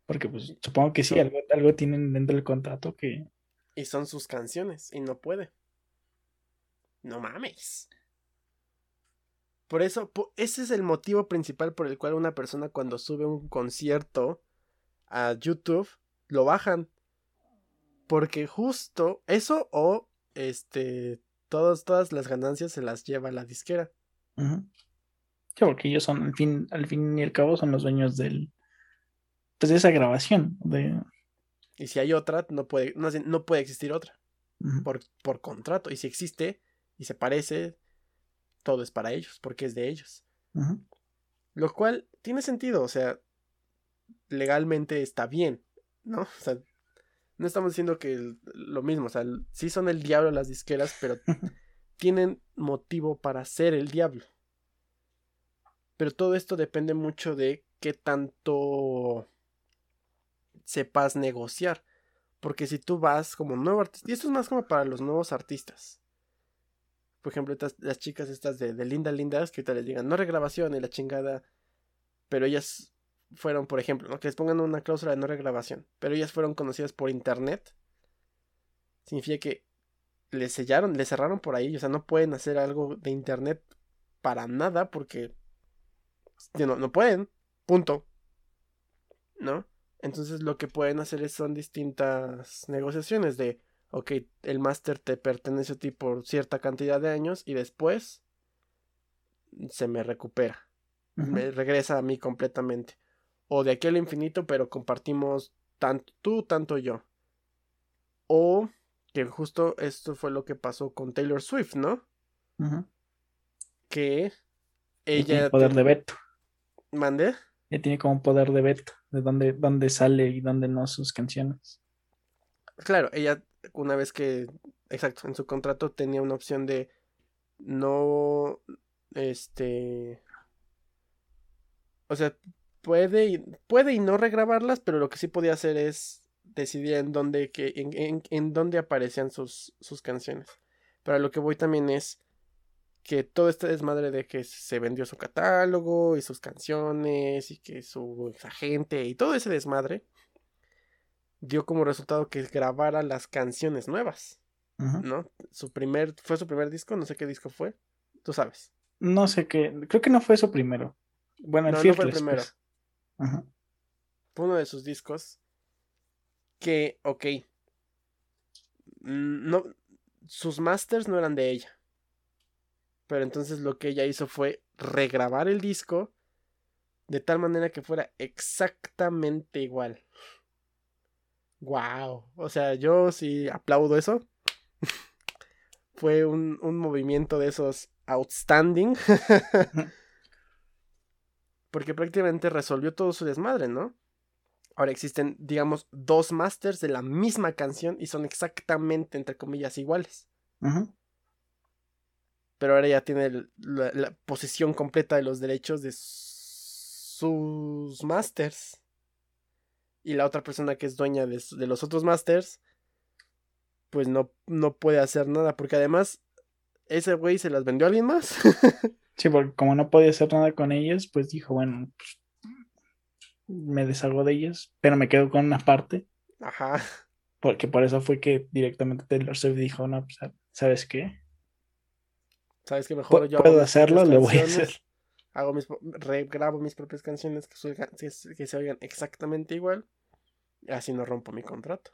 Porque pues supongo que sí, algo, algo tienen dentro del contrato que... Y son sus canciones y no puede. No mames. Por eso, ese es el motivo principal por el cual una persona cuando sube un concierto a YouTube, lo bajan. Porque justo eso o este todas las ganancias se las lleva la disquera. porque ellos son, al fin, al fin y al cabo, son los dueños del. Pues de esa grabación. De... Y si hay otra, no puede, no, puede existir otra. por, por contrato. Y si existe y se parece, todo es para ellos, porque es de ellos. Lo cual tiene sentido, o sea, legalmente está bien. ¿no? O sea, no estamos diciendo que lo mismo, o sea, sí son el diablo las disqueras, pero tienen motivo para ser el diablo. Pero todo esto depende mucho de qué tanto sepas negociar. Porque si tú vas como nuevo artista, y esto es más como para los nuevos artistas. Por ejemplo, las chicas estas de, Linda Lindas, que ahorita les digan, no regrabación y la chingada. Pero ellas fueron, por ejemplo, ¿no? que les pongan una cláusula de no regrabación. Pero ellas fueron conocidas por internet. Significa que les sellaron, les cerraron por ahí. O sea, no pueden hacer algo de internet para nada porque no, no pueden. Punto. ¿No? Entonces lo que pueden hacer son distintas negociaciones de, ok, el máster te pertenece a ti por cierta cantidad de años y después se me recupera. Me regresa a mí completamente. O de aquí al infinito, pero compartimos tanto tú, tanto yo. O que justo esto fue lo que pasó con Taylor Swift, ¿no? Que ella... poder de veto. ¿Mande? Ya tiene como poder de veto de dónde, dónde sale y dónde no sus canciones. Claro, ella una vez que, exacto, en su contrato tenía una opción de no, este, o sea, puede y, puede y no regrabarlas, pero lo que sí podía hacer es decidir en dónde, que, en, en dónde aparecían sus, sus canciones. Pero lo que voy también es que todo este desmadre de que se vendió su catálogo y sus canciones y que su agente y todo ese desmadre dio como resultado que grabara las canciones nuevas, ¿no? Su primer, fue su primer disco, no sé qué disco fue, tú sabes. No sé qué, creo que no fue su primero. Bueno, el no, no fue el primero. Pues. Fue uno de sus discos que, ok, no, sus masters no eran de ella pero entonces lo que ella hizo fue regrabar el disco de tal manera que fuera exactamente igual. Wow. O sea, yo sí aplaudo eso. fue un, un movimiento de esos outstanding. Porque prácticamente resolvió todo su desmadre, ¿no? Ahora existen, digamos, dos masters de la misma canción y son exactamente, entre comillas, iguales. Pero ahora ya tiene la, la, posesión completa de los derechos de sus masters. Y la otra persona que es dueña de, los otros masters, pues no, no puede hacer nada, porque además ese güey se las vendió a alguien más. sí, porque como no podía hacer nada con ellas, pues dijo, bueno, pues, me deshago de ellas, pero me quedo con una parte. Ajá. Porque por eso fue que directamente Taylor Swift dijo, no, pues, ¿sabes qué? ¿Sabes qué mejor yo puedo hacerlo? Lo voy a hacer. Hago mis, regrabo mis propias canciones que, que se oigan exactamente igual. Y así no rompo mi contrato.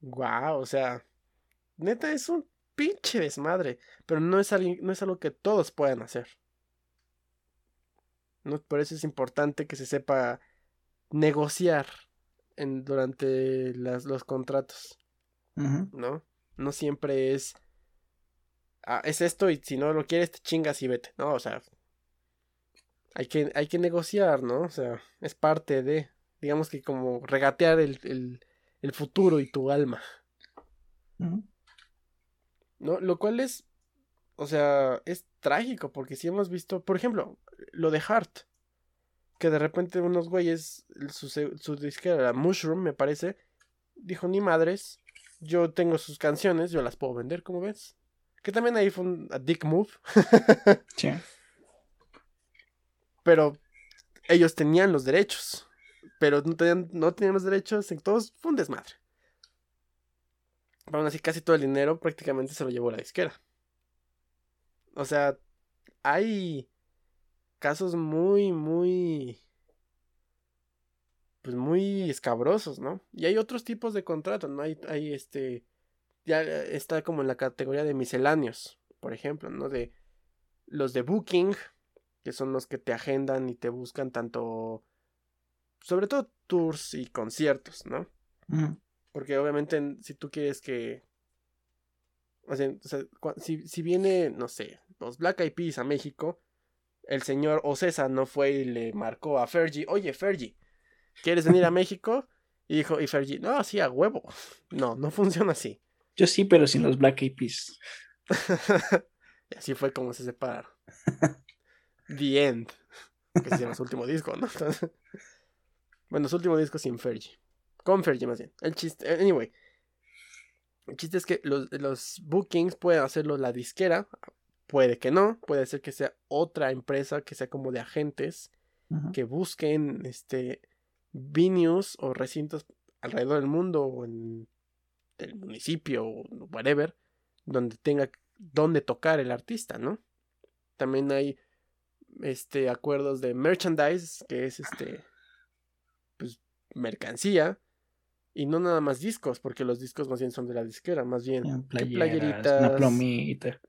Guau, o sea, neta es un pinche desmadre. Pero no es, algo, no es algo que todos puedan hacer. ¿No? Por eso es importante que se sepa negociar en, durante las, los contratos. ¿No? No siempre es ah, es esto y si no lo quieres te chingas y vete, ¿no? O sea, hay que, hay que negociar, ¿no? O sea, es parte de, digamos que como regatear el, el, futuro y tu alma. ¿No? Lo cual es, o sea, es trágico porque si hemos visto, por ejemplo, lo de Hart, que de repente unos güeyes, su, su disquera, Mushroom, me parece, dijo, ni madres, yo tengo sus canciones, yo las puedo vender, como ves. Que también ahí fue un dick move. sí. Pero ellos tenían los derechos. Pero no tenían, no tenían los derechos. Entonces fue un desmadre. Pero aún así, casi todo el dinero prácticamente se lo llevó la disquera. O sea, hay casos muy, muy. Pues muy escabrosos, ¿no? Y hay otros tipos de contratos, ¿no? Hay, hay este ya está como en la categoría de misceláneos, por ejemplo, ¿no? De los de Booking, que son los que te agendan y te buscan tanto, sobre todo tours y conciertos, ¿no? Porque obviamente si tú quieres que, o sea, si, si, viene, no sé, los Black Eyed Peas a México, el señor Ocesa no fue y le marcó a Fergie, oye Fergie, ¿quieres venir a México? Y dijo, y Fergie, no, sí, a huevo. No, no funciona así. Yo sí, pero sin los Black Eyed Peas. y así fue como se separaron. The End. Que se llama su último disco, ¿no? bueno, su último disco sin Fergie. Con Fergie más bien. El chiste, anyway. El chiste es que los, los bookings pueden hacerlo la disquera. Puede que no. Puede ser que sea otra empresa que sea como de agentes. Que busquen este venues o recintos alrededor del mundo o en el municipio o whatever. Donde tenga donde tocar el artista, ¿no? También hay este acuerdos de merchandise, que es este pues mercancía y no nada más discos, porque los discos más bien son de la disquera, más bien playeritas, una plomita.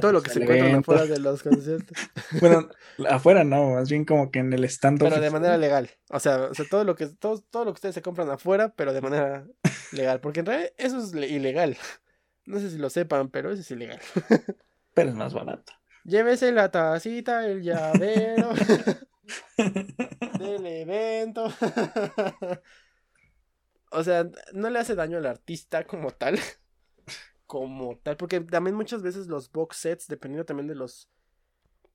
todo lo que se encuentra afuera de los conciertos. bueno, afuera no, más bien como que en el stand. Pero de manera legal. O sea, o sea, todo lo que todo, todo lo que ustedes se compran afuera, pero de manera legal, porque en realidad eso es ilegal. No sé si lo sepan, pero eso es ilegal. pero es más barato. Llévese la tacita, el llavero del evento. o sea, no le hace daño al artista como tal. Como tal. Porque también muchas veces los box sets, dependiendo también de los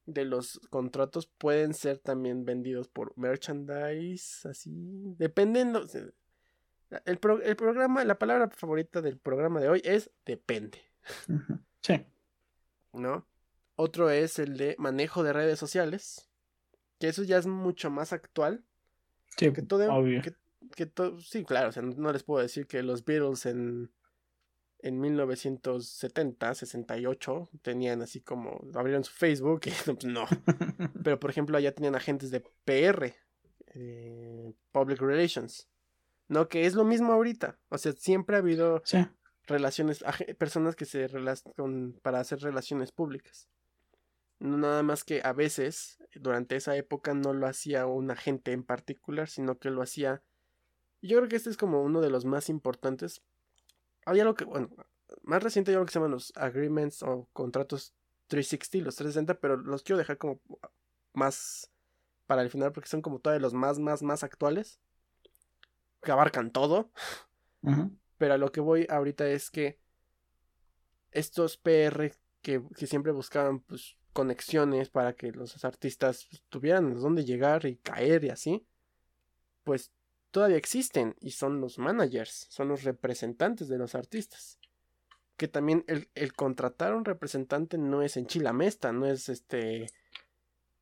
de los contratos, pueden ser también vendidos por merchandise. Así. Dependiendo. El, el programa, la palabra favorita del programa de hoy es depende. Sí. ¿No? Otro es el de manejo de redes sociales. Que eso ya es mucho más actual. Sí, que todo, obvio. Que, sí, claro, o sea, no, les puedo decir que los Beatles en, en 1970, 68, tenían así como, abrieron su Facebook y pues, no. Pero por ejemplo, allá tenían agentes de PR, eh, Public Relations. No, que es lo mismo ahorita. O sea, siempre ha habido relaciones, personas que se relacionan para hacer relaciones públicas. No nada más que a veces, durante esa época, no lo hacía un agente en particular, sino que lo hacía. Yo creo que este es como uno de los más importantes. Había algo que, bueno, más reciente yo creo que se llaman los agreements o contratos 360, los 360, pero los quiero dejar como más para el final porque son como todavía los más, más, más actuales. Que abarcan todo. Pero a lo que voy ahorita es que estos PR que, que siempre buscaban, pues, conexiones para que los artistas tuvieran dónde llegar y caer y así, pues todavía existen y son los managers, son los representantes de los artistas. Que también el, contratar a un representante no es en chilamesta, no es este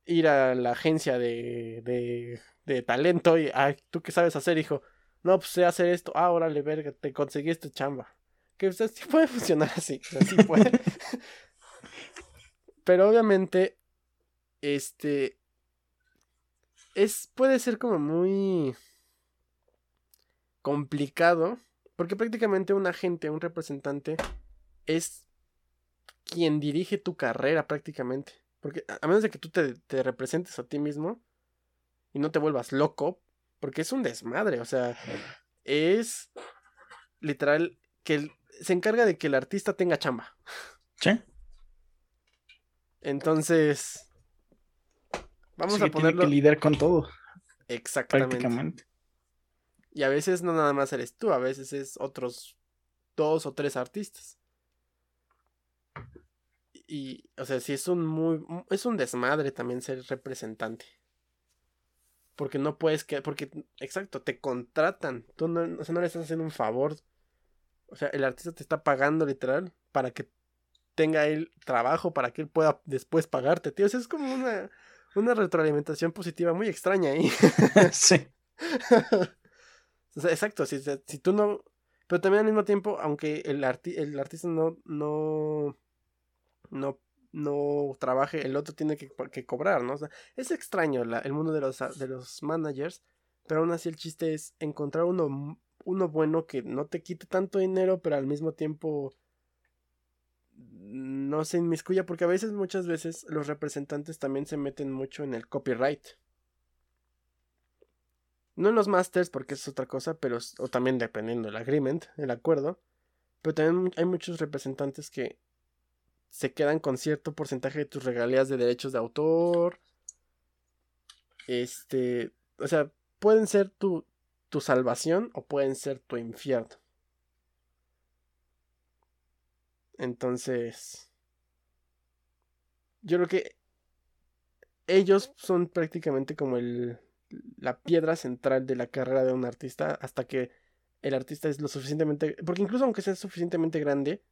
ir a la agencia de, de, talento y, ay, ¿tú qué sabes hacer, hijo? No, pues sé hacer esto, ah, órale, verga, te conseguí esta chamba. Que usted sí puede funcionar así, así puede. Pero obviamente, este, es, puede ser como muy complicado, porque prácticamente un agente, un representante, es quien dirige tu carrera prácticamente. Porque a menos de que tú te, te, representes a ti mismo y no te vuelvas loco, porque es un desmadre, o sea, es literal que se encarga de que el artista tenga chamba. Sí. Entonces, vamos a ponerlo. Tiene que lidiar con todo. Exactamente. Y a veces no nada más eres tú, a veces es otros dos o tres artistas. Y, o sea, sí es un muy. Es un desmadre también ser representante. Porque no puedes que. Porque, exacto, te contratan. Tú no, o sea, no le estás haciendo un favor. O sea, el artista te está pagando literal para que tenga el trabajo para que él pueda después pagarte, tío. es como una, una retroalimentación positiva muy extraña ahí. sí. exacto, si, si, tú no... Pero también al mismo tiempo, aunque el, el artista no, no, no, no trabaje, el otro tiene que, que cobrar, ¿no? O sea, es extraño el mundo de los, de los managers, pero aún así el chiste es encontrar uno, uno bueno que no te quite tanto dinero, pero al mismo tiempo no se inmiscuya porque a veces, muchas veces, los representantes también se meten mucho en el copyright. No en los masters porque es otra cosa, pero o también dependiendo del agreement, el acuerdo. Pero también hay muchos representantes que se quedan con cierto porcentaje de tus regalías de derechos de autor. Este, o sea, pueden ser tu tu salvación o pueden ser tu infierno. Entonces, yo creo que ellos son prácticamente como el, la piedra central de la carrera de un artista hasta que el artista es lo suficientemente, porque incluso aunque sea suficientemente grande,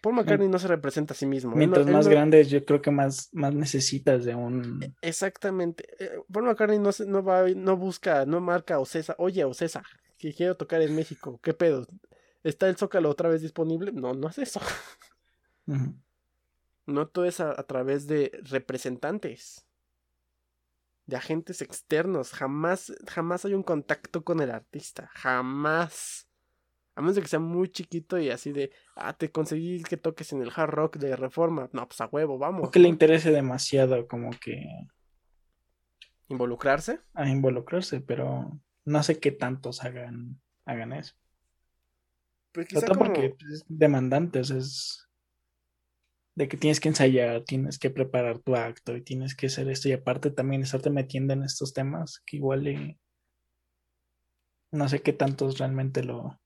Paul McCartney no se representa a sí mismo. Mientras más grande, yo creo que más, más necesitas de un. E, exactamente. Eh, Paul McCartney no, no, va, no busca, no marca Ocesa. Oye, Ocesa, que quiero tocar en México. ¿Qué pedo? ¿Está el Zócalo otra vez disponible? No, no es eso. No todo es a, través de representantes. De agentes externos. Jamás, jamás hay un contacto con el artista. Jamás. A menos de que sea muy chiquito y así de, ah, te conseguí que toques en el hard rock de reforma. No, pues a huevo, vamos. O que le interese demasiado, como que. ¿Involucrarse? A involucrarse, pero no sé qué tantos hagan, hagan eso. Pues quizá porque es demandante, es de que tienes que ensayar, tienes que preparar tu acto y tienes que hacer esto y aparte también estarte metiendo en estos temas que igual no sé qué tantos realmente lo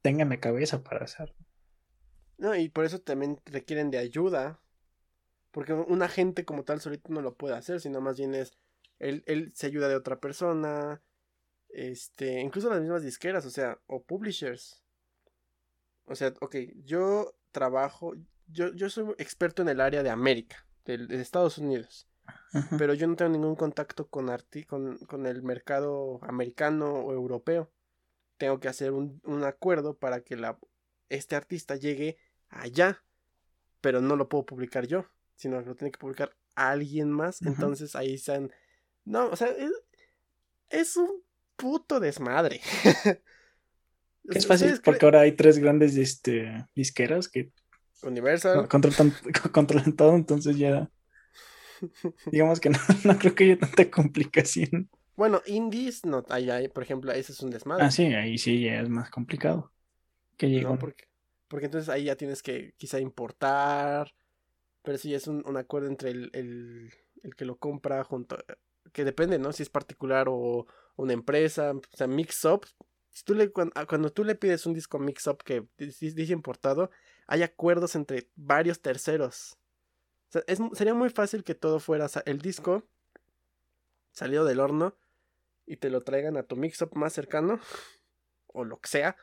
tengan la cabeza para hacerlo. No, y por eso también requieren de ayuda. Porque un agente como tal solito no lo puede hacer, sino más bien es. Él, él se ayuda de otra persona. Este. Incluso las mismas disqueras, o sea, o publishers. O sea, ok, yo trabajo. Yo, yo soy experto en el área de América, de, Estados Unidos. Pero yo no tengo ningún contacto con, con, con el mercado americano o europeo tengo que hacer un, acuerdo para que la, este artista llegue allá, pero no lo puedo publicar yo, sino que lo tiene que publicar alguien más. Entonces ahí están. No, o sea, es, un puto desmadre. es fácil porque ahora hay tres grandes este, disqueras que Universal controlan, controlan todo, entonces ya digamos que no, no creo que haya tanta complicación. Bueno, indies, no, ahí, hay, por ejemplo, ese es un desmadre. Ah, sí, ahí sí ya es más complicado. Que llegó. porque, porque entonces ahí ya tienes que quizá importar, pero sí es un, acuerdo entre el, el, el, que lo compra junto, que depende, ¿no? Si es particular o una empresa, o sea, mix up. Si tú le, ah, cuando, tú le pides un disco mix up que dice importado, hay acuerdos entre varios terceros. Sería muy fácil que todo fuera el disco salido del horno y te lo traigan a tu mix-up más cercano, o lo que sea,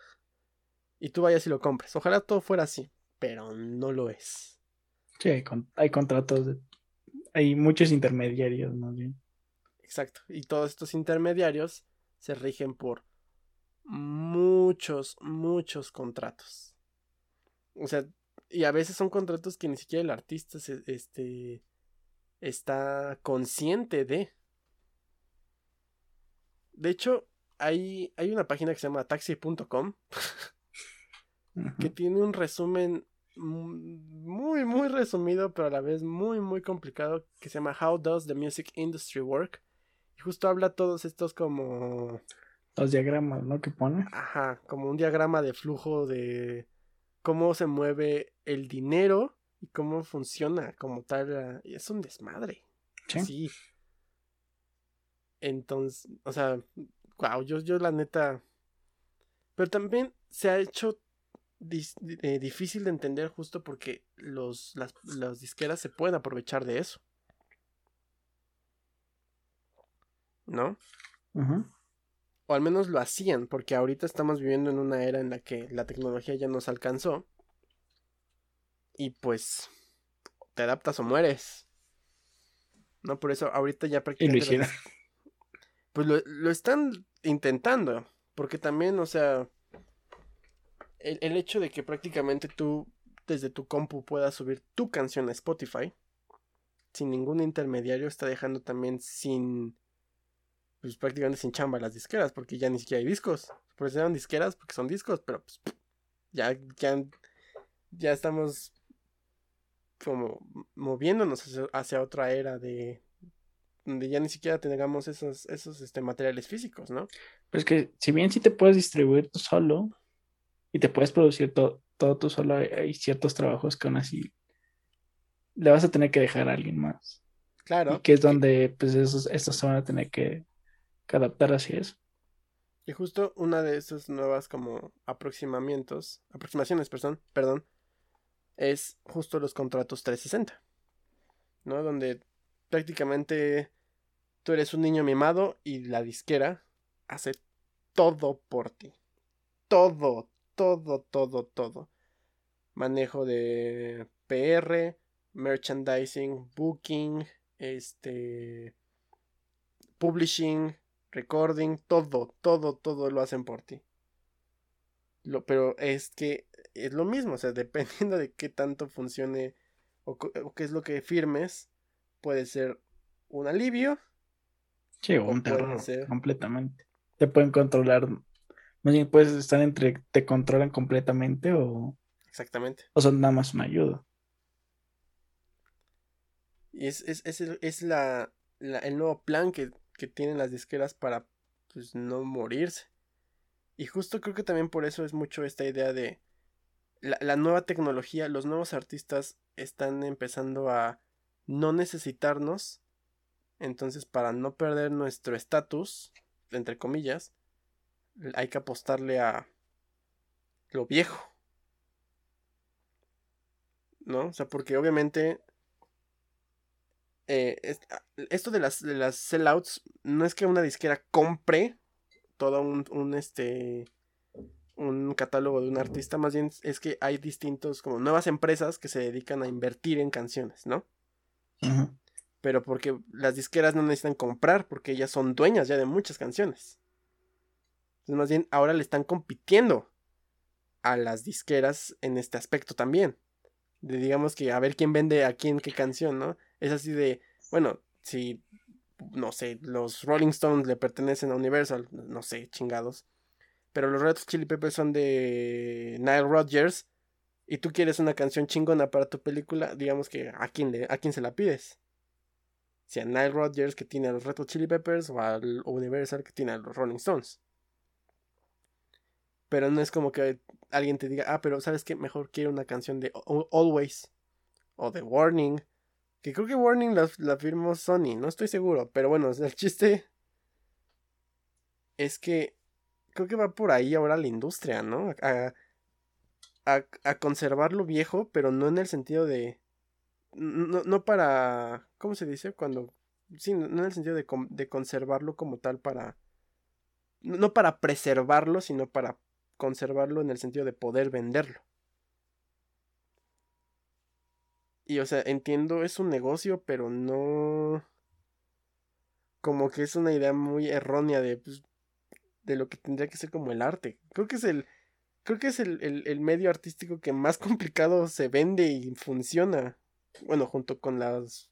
y tú vayas y lo compres. Ojalá todo fuera así, pero no lo es. Sí, hay, contratos, hay muchos intermediarios, ¿no? Exacto, y todos estos intermediarios se rigen por muchos, muchos contratos. O sea, y a veces son contratos que ni siquiera el artista se, este, está consciente de. De hecho, hay, hay una página que se llama taxi.com que tiene un resumen muy, muy resumido, pero a la vez muy, muy complicado, que se llama How Does the Music Industry Work? Y justo habla todos estos como... Los diagramas, ¿no? Que pone. Ajá, como un diagrama de flujo de cómo se mueve el dinero y cómo funciona como tal. Es un desmadre. Sí. sí. Entonces, o sea, wow, yo, yo la neta. Pero también se ha hecho eh, difícil de entender justo porque los, las, disqueras se pueden aprovechar de eso. ¿No? O al menos lo hacían, porque ahorita estamos viviendo en una era en la que la tecnología ya nos alcanzó. Y pues, te adaptas o mueres. No, por eso ahorita ya prácticamente pues lo, están intentando. Porque también, o sea, el, hecho de que prácticamente tú desde tu compu puedas subir tu canción a Spotify sin ningún intermediario está dejando también sin pues prácticamente sin chamba las disqueras porque ya ni siquiera hay discos por eso eran disqueras porque son discos pero pues ya ya ya estamos como moviéndonos hacia otra era de donde ya ni siquiera tengamos esos, esos este, materiales físicos, ¿no? Pero es que si bien sí te puedes distribuir tú solo y te puedes producir todo tú solo, hay, ciertos trabajos que aún así le vas a tener que dejar a alguien más. Claro. Y que es donde pues esos, estos se van a tener que, adaptar así es. Y justo una de esas nuevas como aproximamientos, aproximaciones, perdón, perdón, es justo los contratos 360. ¿No? Donde prácticamente tú eres un niño mimado y la disquera hace todo por ti. Todo, todo, todo, todo. Manejo de PR, merchandising, booking, este publishing, recording, todo, todo, todo lo hacen por ti. Lo, pero es que es lo mismo, o sea, dependiendo de qué tanto funcione o, qué es lo que firmes, puede ser un alivio. Sí, o un terror, completamente. Te pueden controlar, más bien puedes estar entre, te controlan completamente o... Exactamente. O son nada más una ayuda. Y es, es, es, es la, la, el nuevo plan que que tienen las disqueras para pues no morirse. Y justo creo que también por eso es mucho esta idea de la, nueva tecnología, los nuevos artistas están empezando a no necesitarnos. Entonces, para no perder nuestro estatus, entre comillas, hay que apostarle a lo viejo. ¿No? O sea, porque obviamente eh, ah, esto de las, de las sellouts no es que una disquera compre todo un, este un catálogo de un artista, más bien es que hay distintos como nuevas empresas que se dedican a invertir en canciones, ¿no? Pero porque las disqueras no necesitan comprar porque ellas son dueñas ya de muchas canciones. Entonces más bien ahora le están compitiendo a las disqueras en este aspecto también. De digamos que a ver quién vende a quién qué canción, ¿no? Es así de, bueno, si, no sé, los Rolling Stones le pertenecen a Universal, no sé, chingados. Pero los Red Chili Peppers son de Nile Rodgers. Y tú quieres una canción chingona para tu película, digamos que a quién, a quién se la pides. Si a Nile Rodgers que tiene a los Red Chili Peppers o al Universal que tiene a los Rolling Stones. Pero no es como que alguien te diga, ah, pero sabes que mejor quiero una canción de Always o de Warning que creo que Warning la, firmó Sony, no estoy seguro. Pero bueno, el chiste es que creo que va por ahí ahora la industria, ¿no? A, a, conservar lo viejo, pero no en el sentido de... No, no para... ¿Cómo se dice? Cuando... Sí, no en el sentido de, de conservarlo como tal para... No para preservarlo, sino para conservarlo en el sentido de poder venderlo. Y o sea, entiendo, es un negocio, pero no... Como que es una idea muy errónea de, pues, de lo que tendría que ser como el arte. Creo que es el... Creo que es el, medio artístico que más complicado se vende y funciona. Bueno, junto con las...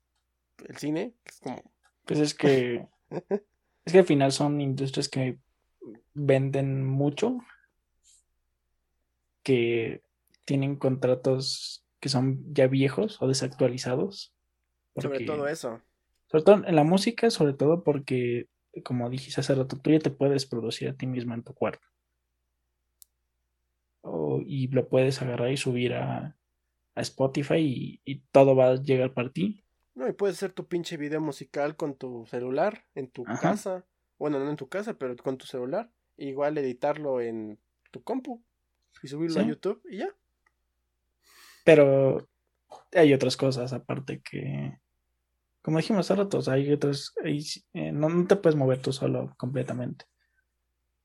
El cine, que es como... Pues es que... es que al final son industrias que venden mucho. Que tienen contratos que son ya viejos o desactualizados. sobre todo eso. Sobre todo en la música, sobre todo porque, como dijiste hace rato, tú ya te puedes producir a ti mismo en tu cuarto. y lo puedes agarrar y subir a, Spotify y, todo va a llegar para ti. No, y puedes hacer tu pinche video musical con tu celular, en tu casa. Bueno, no en tu casa, pero con tu celular. Igual editarlo en tu compu y subirlo a YouTube y ya. Pero hay otras cosas aparte que, como dijimos hace rato, hay otras, eh, no, te puedes mover tú solo completamente.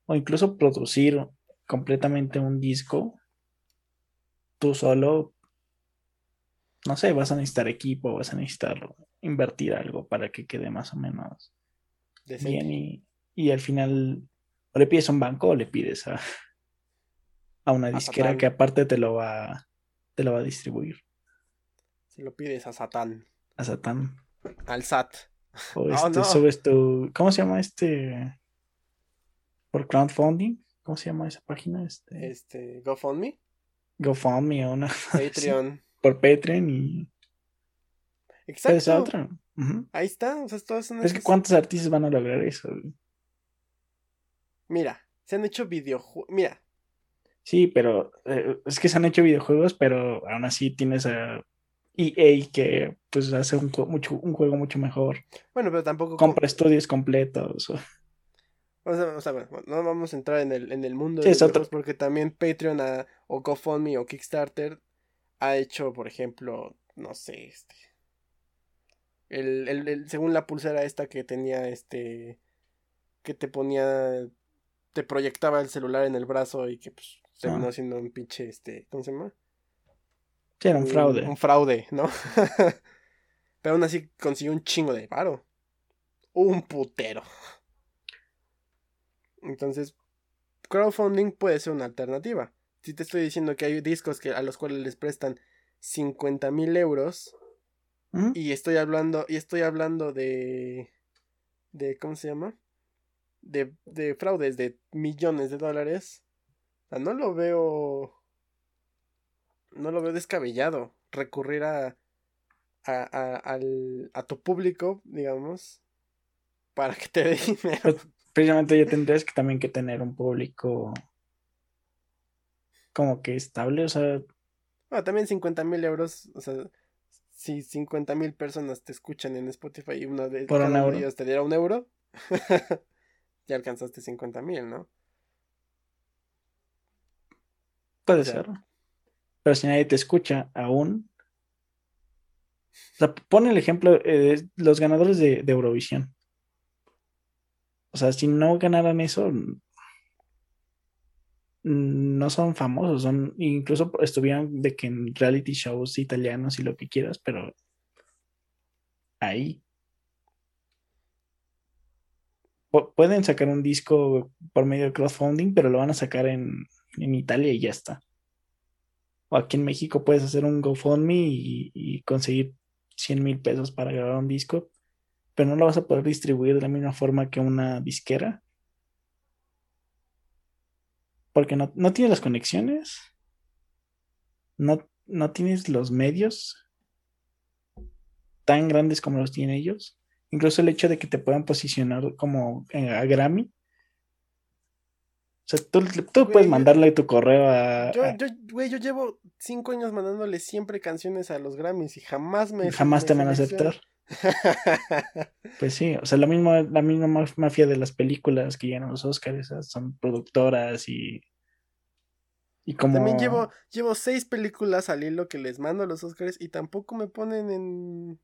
O incluso producir completamente un disco tú solo, no sé, vas a necesitar equipo, vas a necesitar invertir algo para que quede más o menos bien y, y, al final o le pides a un banco o le pides a, a una disquera que aparte te lo va te lo va a distribuir. Si lo pides a Satán. A Satán. Al SAT. O este, subes tu. ¿Cómo se llama este? Por crowdfunding. ¿Cómo se llama esa página? Este. Este. GoFundMe. GoFundMe o una. Patreon. por Patreon y. Exacto. otra. Ahí está. O sea, todas es que ¿cuántos artistas van a lograr eso? Mira, se han hecho videojuegos. Mira, Sí, pero eh, es que se han hecho videojuegos, pero aún así tienes a EA que pues hace un, mucho, un juego mucho mejor. Bueno, pero tampoco... Compra estudios completos. O sea, bueno, no vamos a entrar en el, en el mundo Sí, de es los otro. juegos porque también Patreon ah, o GoFundMe o Kickstarter ha hecho, por ejemplo, no sé, este. El, el- el- según la pulsera esta que tenía este. que te ponía. te proyectaba el celular en el brazo y que pues terminó Ah. siendo un pinche este. ¿Cómo se llama? Sí, era un fraude. Un fraude, ¿no? Pero aún así consiguió un chingo de paro. Un putero. Entonces, crowdfunding puede ser una alternativa. Si te estoy diciendo que hay discos que, a los cuales les prestan 50 mil euros y estoy hablando y estoy hablando de de ¿cómo se llama? De, de fraudes de millones de dólares. O sea, no lo veo no lo veo descabellado recurrir a a, a, al- a tu público, digamos, para que te dé dinero. Pues, precisamente ya tendrías que también que tener un público como que estable, o sea, Bueno, también 50 mil euros, o sea, si 50 mil personas te escuchan en Spotify y una de Por un uno de euro. ellos te diera un euro, ya alcanzaste 50 mil, ¿no? Puede ser. Pero si nadie te escucha aún. O sea, pon el ejemplo eh, de los ganadores de, de Eurovisión. O sea, si no ganaran eso, no son famosos, son incluso estuvieron de que en reality shows italianos y lo que quieras, pero ahí Pu- pueden sacar un disco por medio de crowdfunding, pero lo van a sacar en, en Italia y ya está. O aquí en México puedes hacer un GoFundMe y, conseguir 100 mil pesos para grabar un disco, pero no lo vas a poder distribuir de la misma forma que una disquera. Porque no, no tienes las conexiones, no, no tienes los medios tan grandes como los tienen ellos. Incluso el hecho de que te puedan posicionar como eh, a Grammy. O sea, tú, tú puedes mandarle tu correo a, Yo, yo, güey, yo llevo cinco años mandándole siempre canciones a los Grammys y jamás me... jamás te van a aceptar. Pues sí, o sea, lo mismo, la misma ma- mafia de las películas que llegan a los Oscars, esas son productoras y, y como También llevo, llevo seis películas al hilo que les mando a los Oscars y tampoco me ponen en...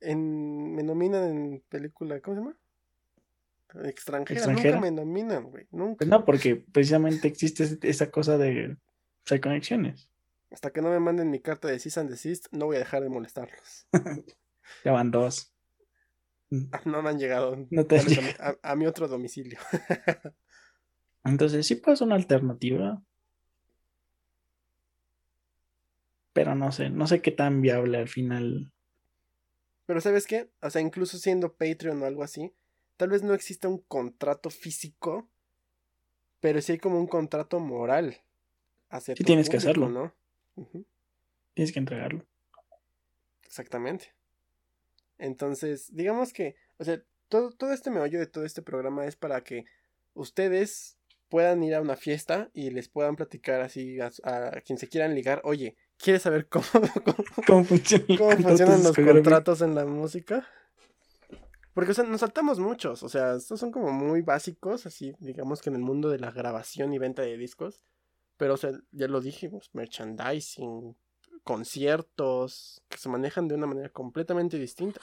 en me nominan en película, ¿cómo se llama? Extranjera, ¿Extranjera? nunca me nominan, güey, nunca. Pues no, porque precisamente existe es- esa cosa de pues, hay conexiones. Hasta que no me manden mi carta de cease and desist, no voy a dejar de molestarlos. Ya van dos. Ah, No me han llegado No te han tal vez a, mi- a- a mi otro domicilio. Entonces sí puede ser una alternativa. Pero no sé, no sé qué tan viable al final. Pero ¿sabes qué? O sea, incluso siendo Patreon o algo así, tal vez no exista un contrato físico, pero sí hay como un contrato moral. Hacia Sí tienes que hacerlo. ¿no? Tienes que entregarlo. exactamente. Entonces, digamos que, o sea, todo, todo este meollo de todo este programa es para que ustedes puedan ir a una fiesta y les puedan platicar así a, a quien se quieran ligar, oye, ¿quieres saber cómo, cómo, ¿Cómo funciona el cómo contrato funcionan los contratos en la música. Porque, o sea, nos saltamos muchos. O sea, estos son como muy básicos, así, digamos que en el mundo de la grabación y venta de discos. Pero, o sea, ya lo dijimos, merchandising, conciertos, que se manejan de una manera completamente distinta.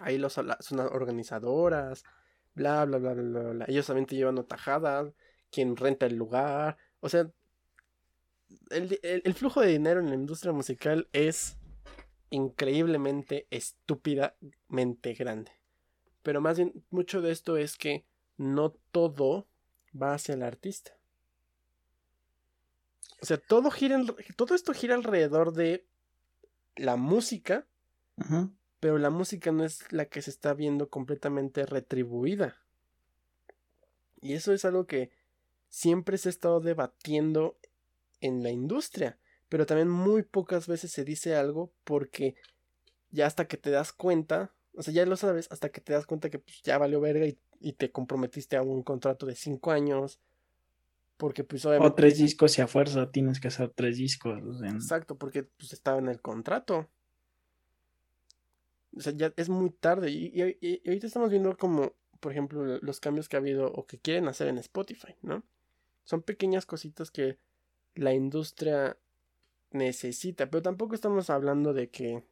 Ahí los, son organizadoras, bla, bla, bla, bla, bla. Ellos también te llevan tajada, quien renta el lugar. O sea, el, flujo de dinero en la industria musical es increíblemente estúpidamente grande. Pero más bien, mucho de esto es que no todo va hacia el artista. O sea, todo gira, todo esto gira alrededor de la música, uh -huh. pero la música no es la que se está viendo completamente retribuida. Y eso es algo que siempre se ha estado debatiendo en la industria, pero también muy pocas veces se dice algo porque ya hasta que te das cuenta, o sea, ya lo sabes, hasta que te das cuenta que pues, ya valió verga y, y, te comprometiste a un contrato de cinco años. Porque pues obviamente... O tres discos y a fuerza tienes que hacer tres discos. Exacto, porque pues estaba en el contrato. O sea, ya es muy tarde. Y, y, y ahorita estamos viendo como por ejemplo, los cambios que ha habido o que quieren hacer en Spotify, ¿no? Son pequeñas cositas que la industria necesita, pero tampoco estamos hablando de que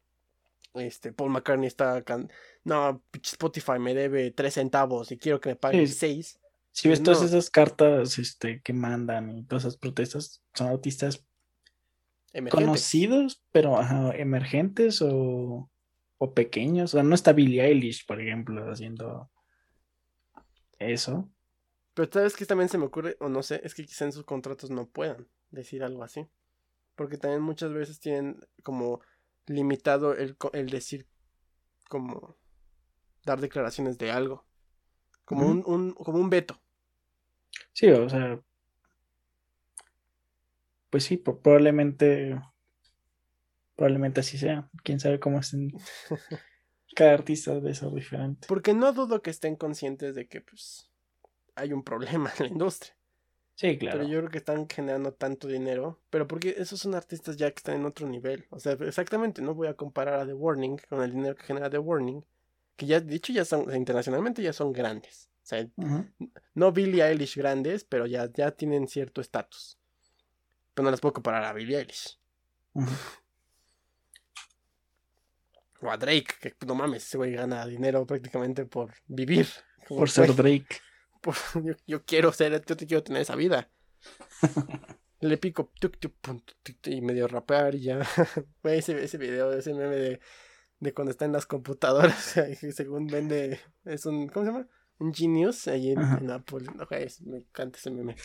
este Paul McCartney está no Spotify me debe tres centavos y quiero que me paguen seis. Si ves todas esas cartas este, que mandan y todas esas protestas, son artistas conocidos, pero emergentes o, o pequeños. O sea, no está Billie Eilish, por ejemplo, haciendo eso. Pero sabes que también se me ocurre, o no sé, es que quizá en sus contratos no puedan decir algo así. Porque también muchas veces tienen como limitado el, el decir, como dar declaraciones de algo. Como, un, un, como un veto. Sí, o sea. Pues sí, probablemente. Probablemente así sea. Quién sabe cómo estén. Cada artista de eso diferente. Porque no dudo que estén conscientes de que, pues hay un problema en la industria. Sí, claro. Pero yo creo que están generando tanto dinero. Pero porque esos son artistas ya que están en otro nivel. O sea, exactamente, no voy a comparar a The Warning con el dinero que genera The Warning. Que ya, dicho, ya son, internacionalmente ya son grandes. O sea, no Billie Eilish grandes, pero ya, ya tienen cierto estatus. Pero no las puedo comparar a Billie Eilish. O a Drake, que no mames, ese güey gana dinero prácticamente por vivir. Por ser Drake. yo, quiero ser, yo te quiero tener esa vida. Le pico y medio rapear y ya. ese, ese video, ese meme de, de cuando está en las computadoras, según vende, es un, ¿cómo se llama? Un Genius ahí en, Apple. me encanta ese meme.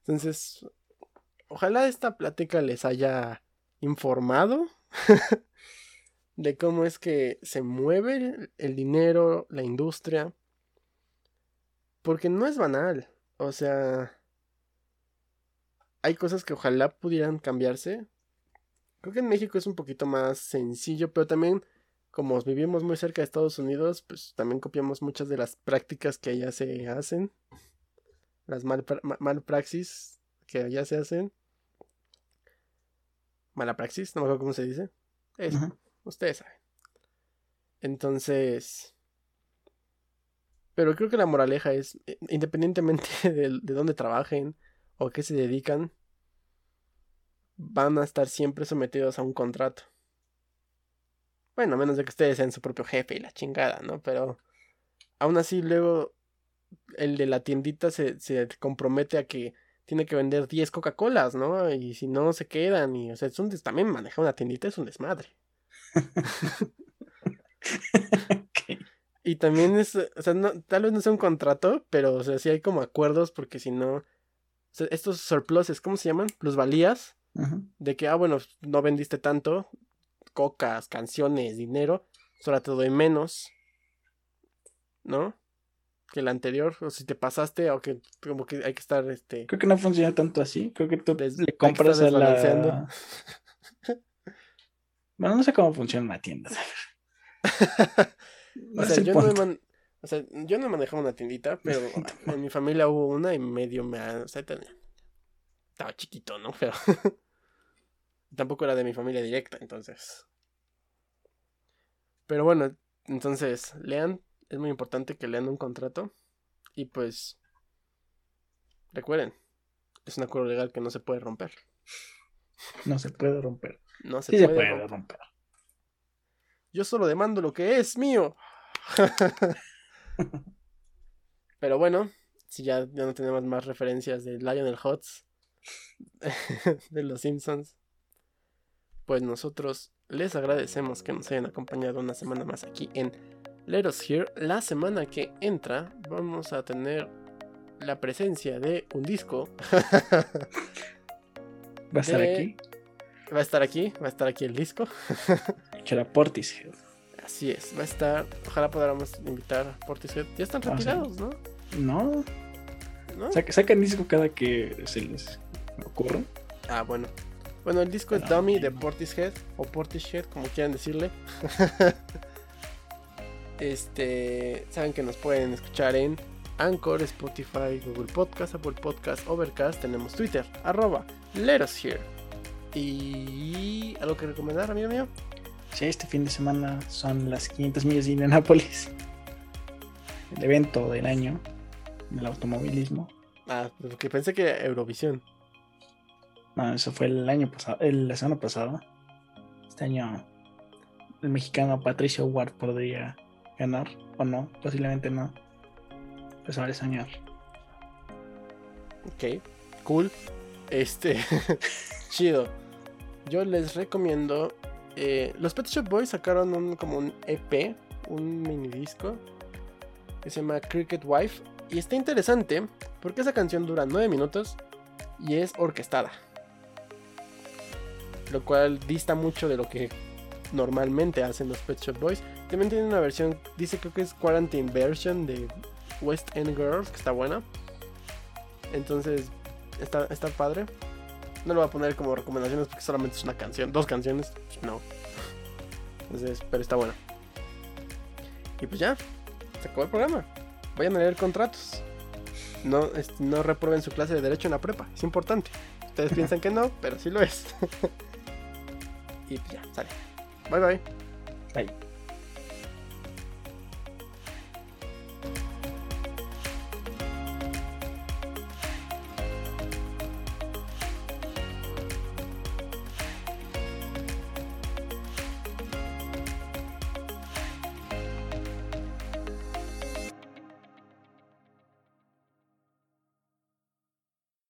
Entonces, ojalá esta plática les haya informado de cómo es que se mueve el dinero, la industria. Porque no es banal. O sea, hay cosas que ojalá pudieran cambiarse. Creo que en México es un poquito más sencillo, pero también como vivimos muy cerca de Estados Unidos, pues también copiamos muchas de las prácticas que allá se hacen. Las mal, praxis que allá se hacen. Mala praxis, no me acuerdo cómo se dice. Eso. Ustedes saben. Entonces. Pero creo que la moraleja es, eh, independientemente de, de dónde trabajen o qué se dedican, van a estar siempre sometidos a un contrato. Bueno, a menos de que ustedes sean su propio jefe y la chingada, ¿no? Pero aún así luego el de la tiendita se, se compromete a que tiene que vender 10 Coca-Colas, ¿no? Y si no se quedan y, o sea, es un también manejar una tiendita es un desmadre. Y también es, o sea, no, tal vez no sea un contrato, pero, o sea, sí hay como acuerdos porque si no, o sea, estos surpluses, ¿cómo se llaman? Plusvalías, de que, ah, bueno, no vendiste tanto, cocas, canciones, dinero, solo te doy menos, ¿no? Que el anterior, o si te pasaste, o que como que hay que estar, este... Creo que no funciona tanto así, creo que tú le compras a la... Bueno, no sé cómo funciona una tienda. o, sea, yo no o sea, yo no manejaba una tiendita, pero en mi familia hubo una y medio me... O sea, estaba chiquito, ¿no? Pero tampoco era de mi familia directa, entonces. Pero bueno, entonces, lean, es muy importante que lean un contrato y pues recuerden, es un acuerdo legal que no se puede romper. No se puede romper. No se, puede, romper. Yo solo demando lo que es mío. Pero bueno, si ya, ya no tenemos más referencias de Lionel Hutz, de los Simpsons, pues nosotros les agradecemos que nos hayan acompañado una semana más aquí en Let Us Here. La semana que entra vamos a tener la presencia de un disco. ¿Va a estar aquí? Va a estar aquí, va a estar aquí el disco. Que Portishead. Así es, va a estar. Ojalá podamos invitar a Portishead. Ya están ah, retirados, ¿no? No. ¿No? sacan disco cada que se les ocurra. Ah, bueno. Bueno, el disco es Dummy de Portishead o Portishead, como quieran decirle. este, saben que nos pueden escuchar en Anchor, Spotify, Google Podcast, Apple Podcast, Overcast. Tenemos Twitter, arroba Let Us Here. Y algo que recomendar, amigo mío. Sí, este fin de semana son las 500 millas de Indianapolis. El evento del año del automovilismo. Ah, porque pensé que Eurovisión. No, eso fue el año pasado, el, la semana pasada. Este año el mexicano Patricio Ward podría ganar o no, posiblemente no. Pues a ver soñar. Ok, cool. Este, chido. Yo les recomiendo. eh, los Pet Shop Boys sacaron un, como un EP, un mini disco que se llama Cricket Wife. Y está interesante porque esa canción dura 9 minutos y es orquestada. Lo cual dista mucho de lo que normalmente hacen los Pet Shop Boys. También tiene una versión, dice creo que es Quarantine Version de West End Girls, que está buena. Entonces, está, está padre. No lo voy a poner como recomendaciones porque solamente es una canción, dos canciones. No. Entonces, pero está buena. Y pues ya, se acabó el programa. Vayan a leer contratos. No, es- no reprueben su clase de derecho en la prepa, es importante. Ustedes piensan que no, pero sí lo es. y pues ya, sale. Bye bye. Bye.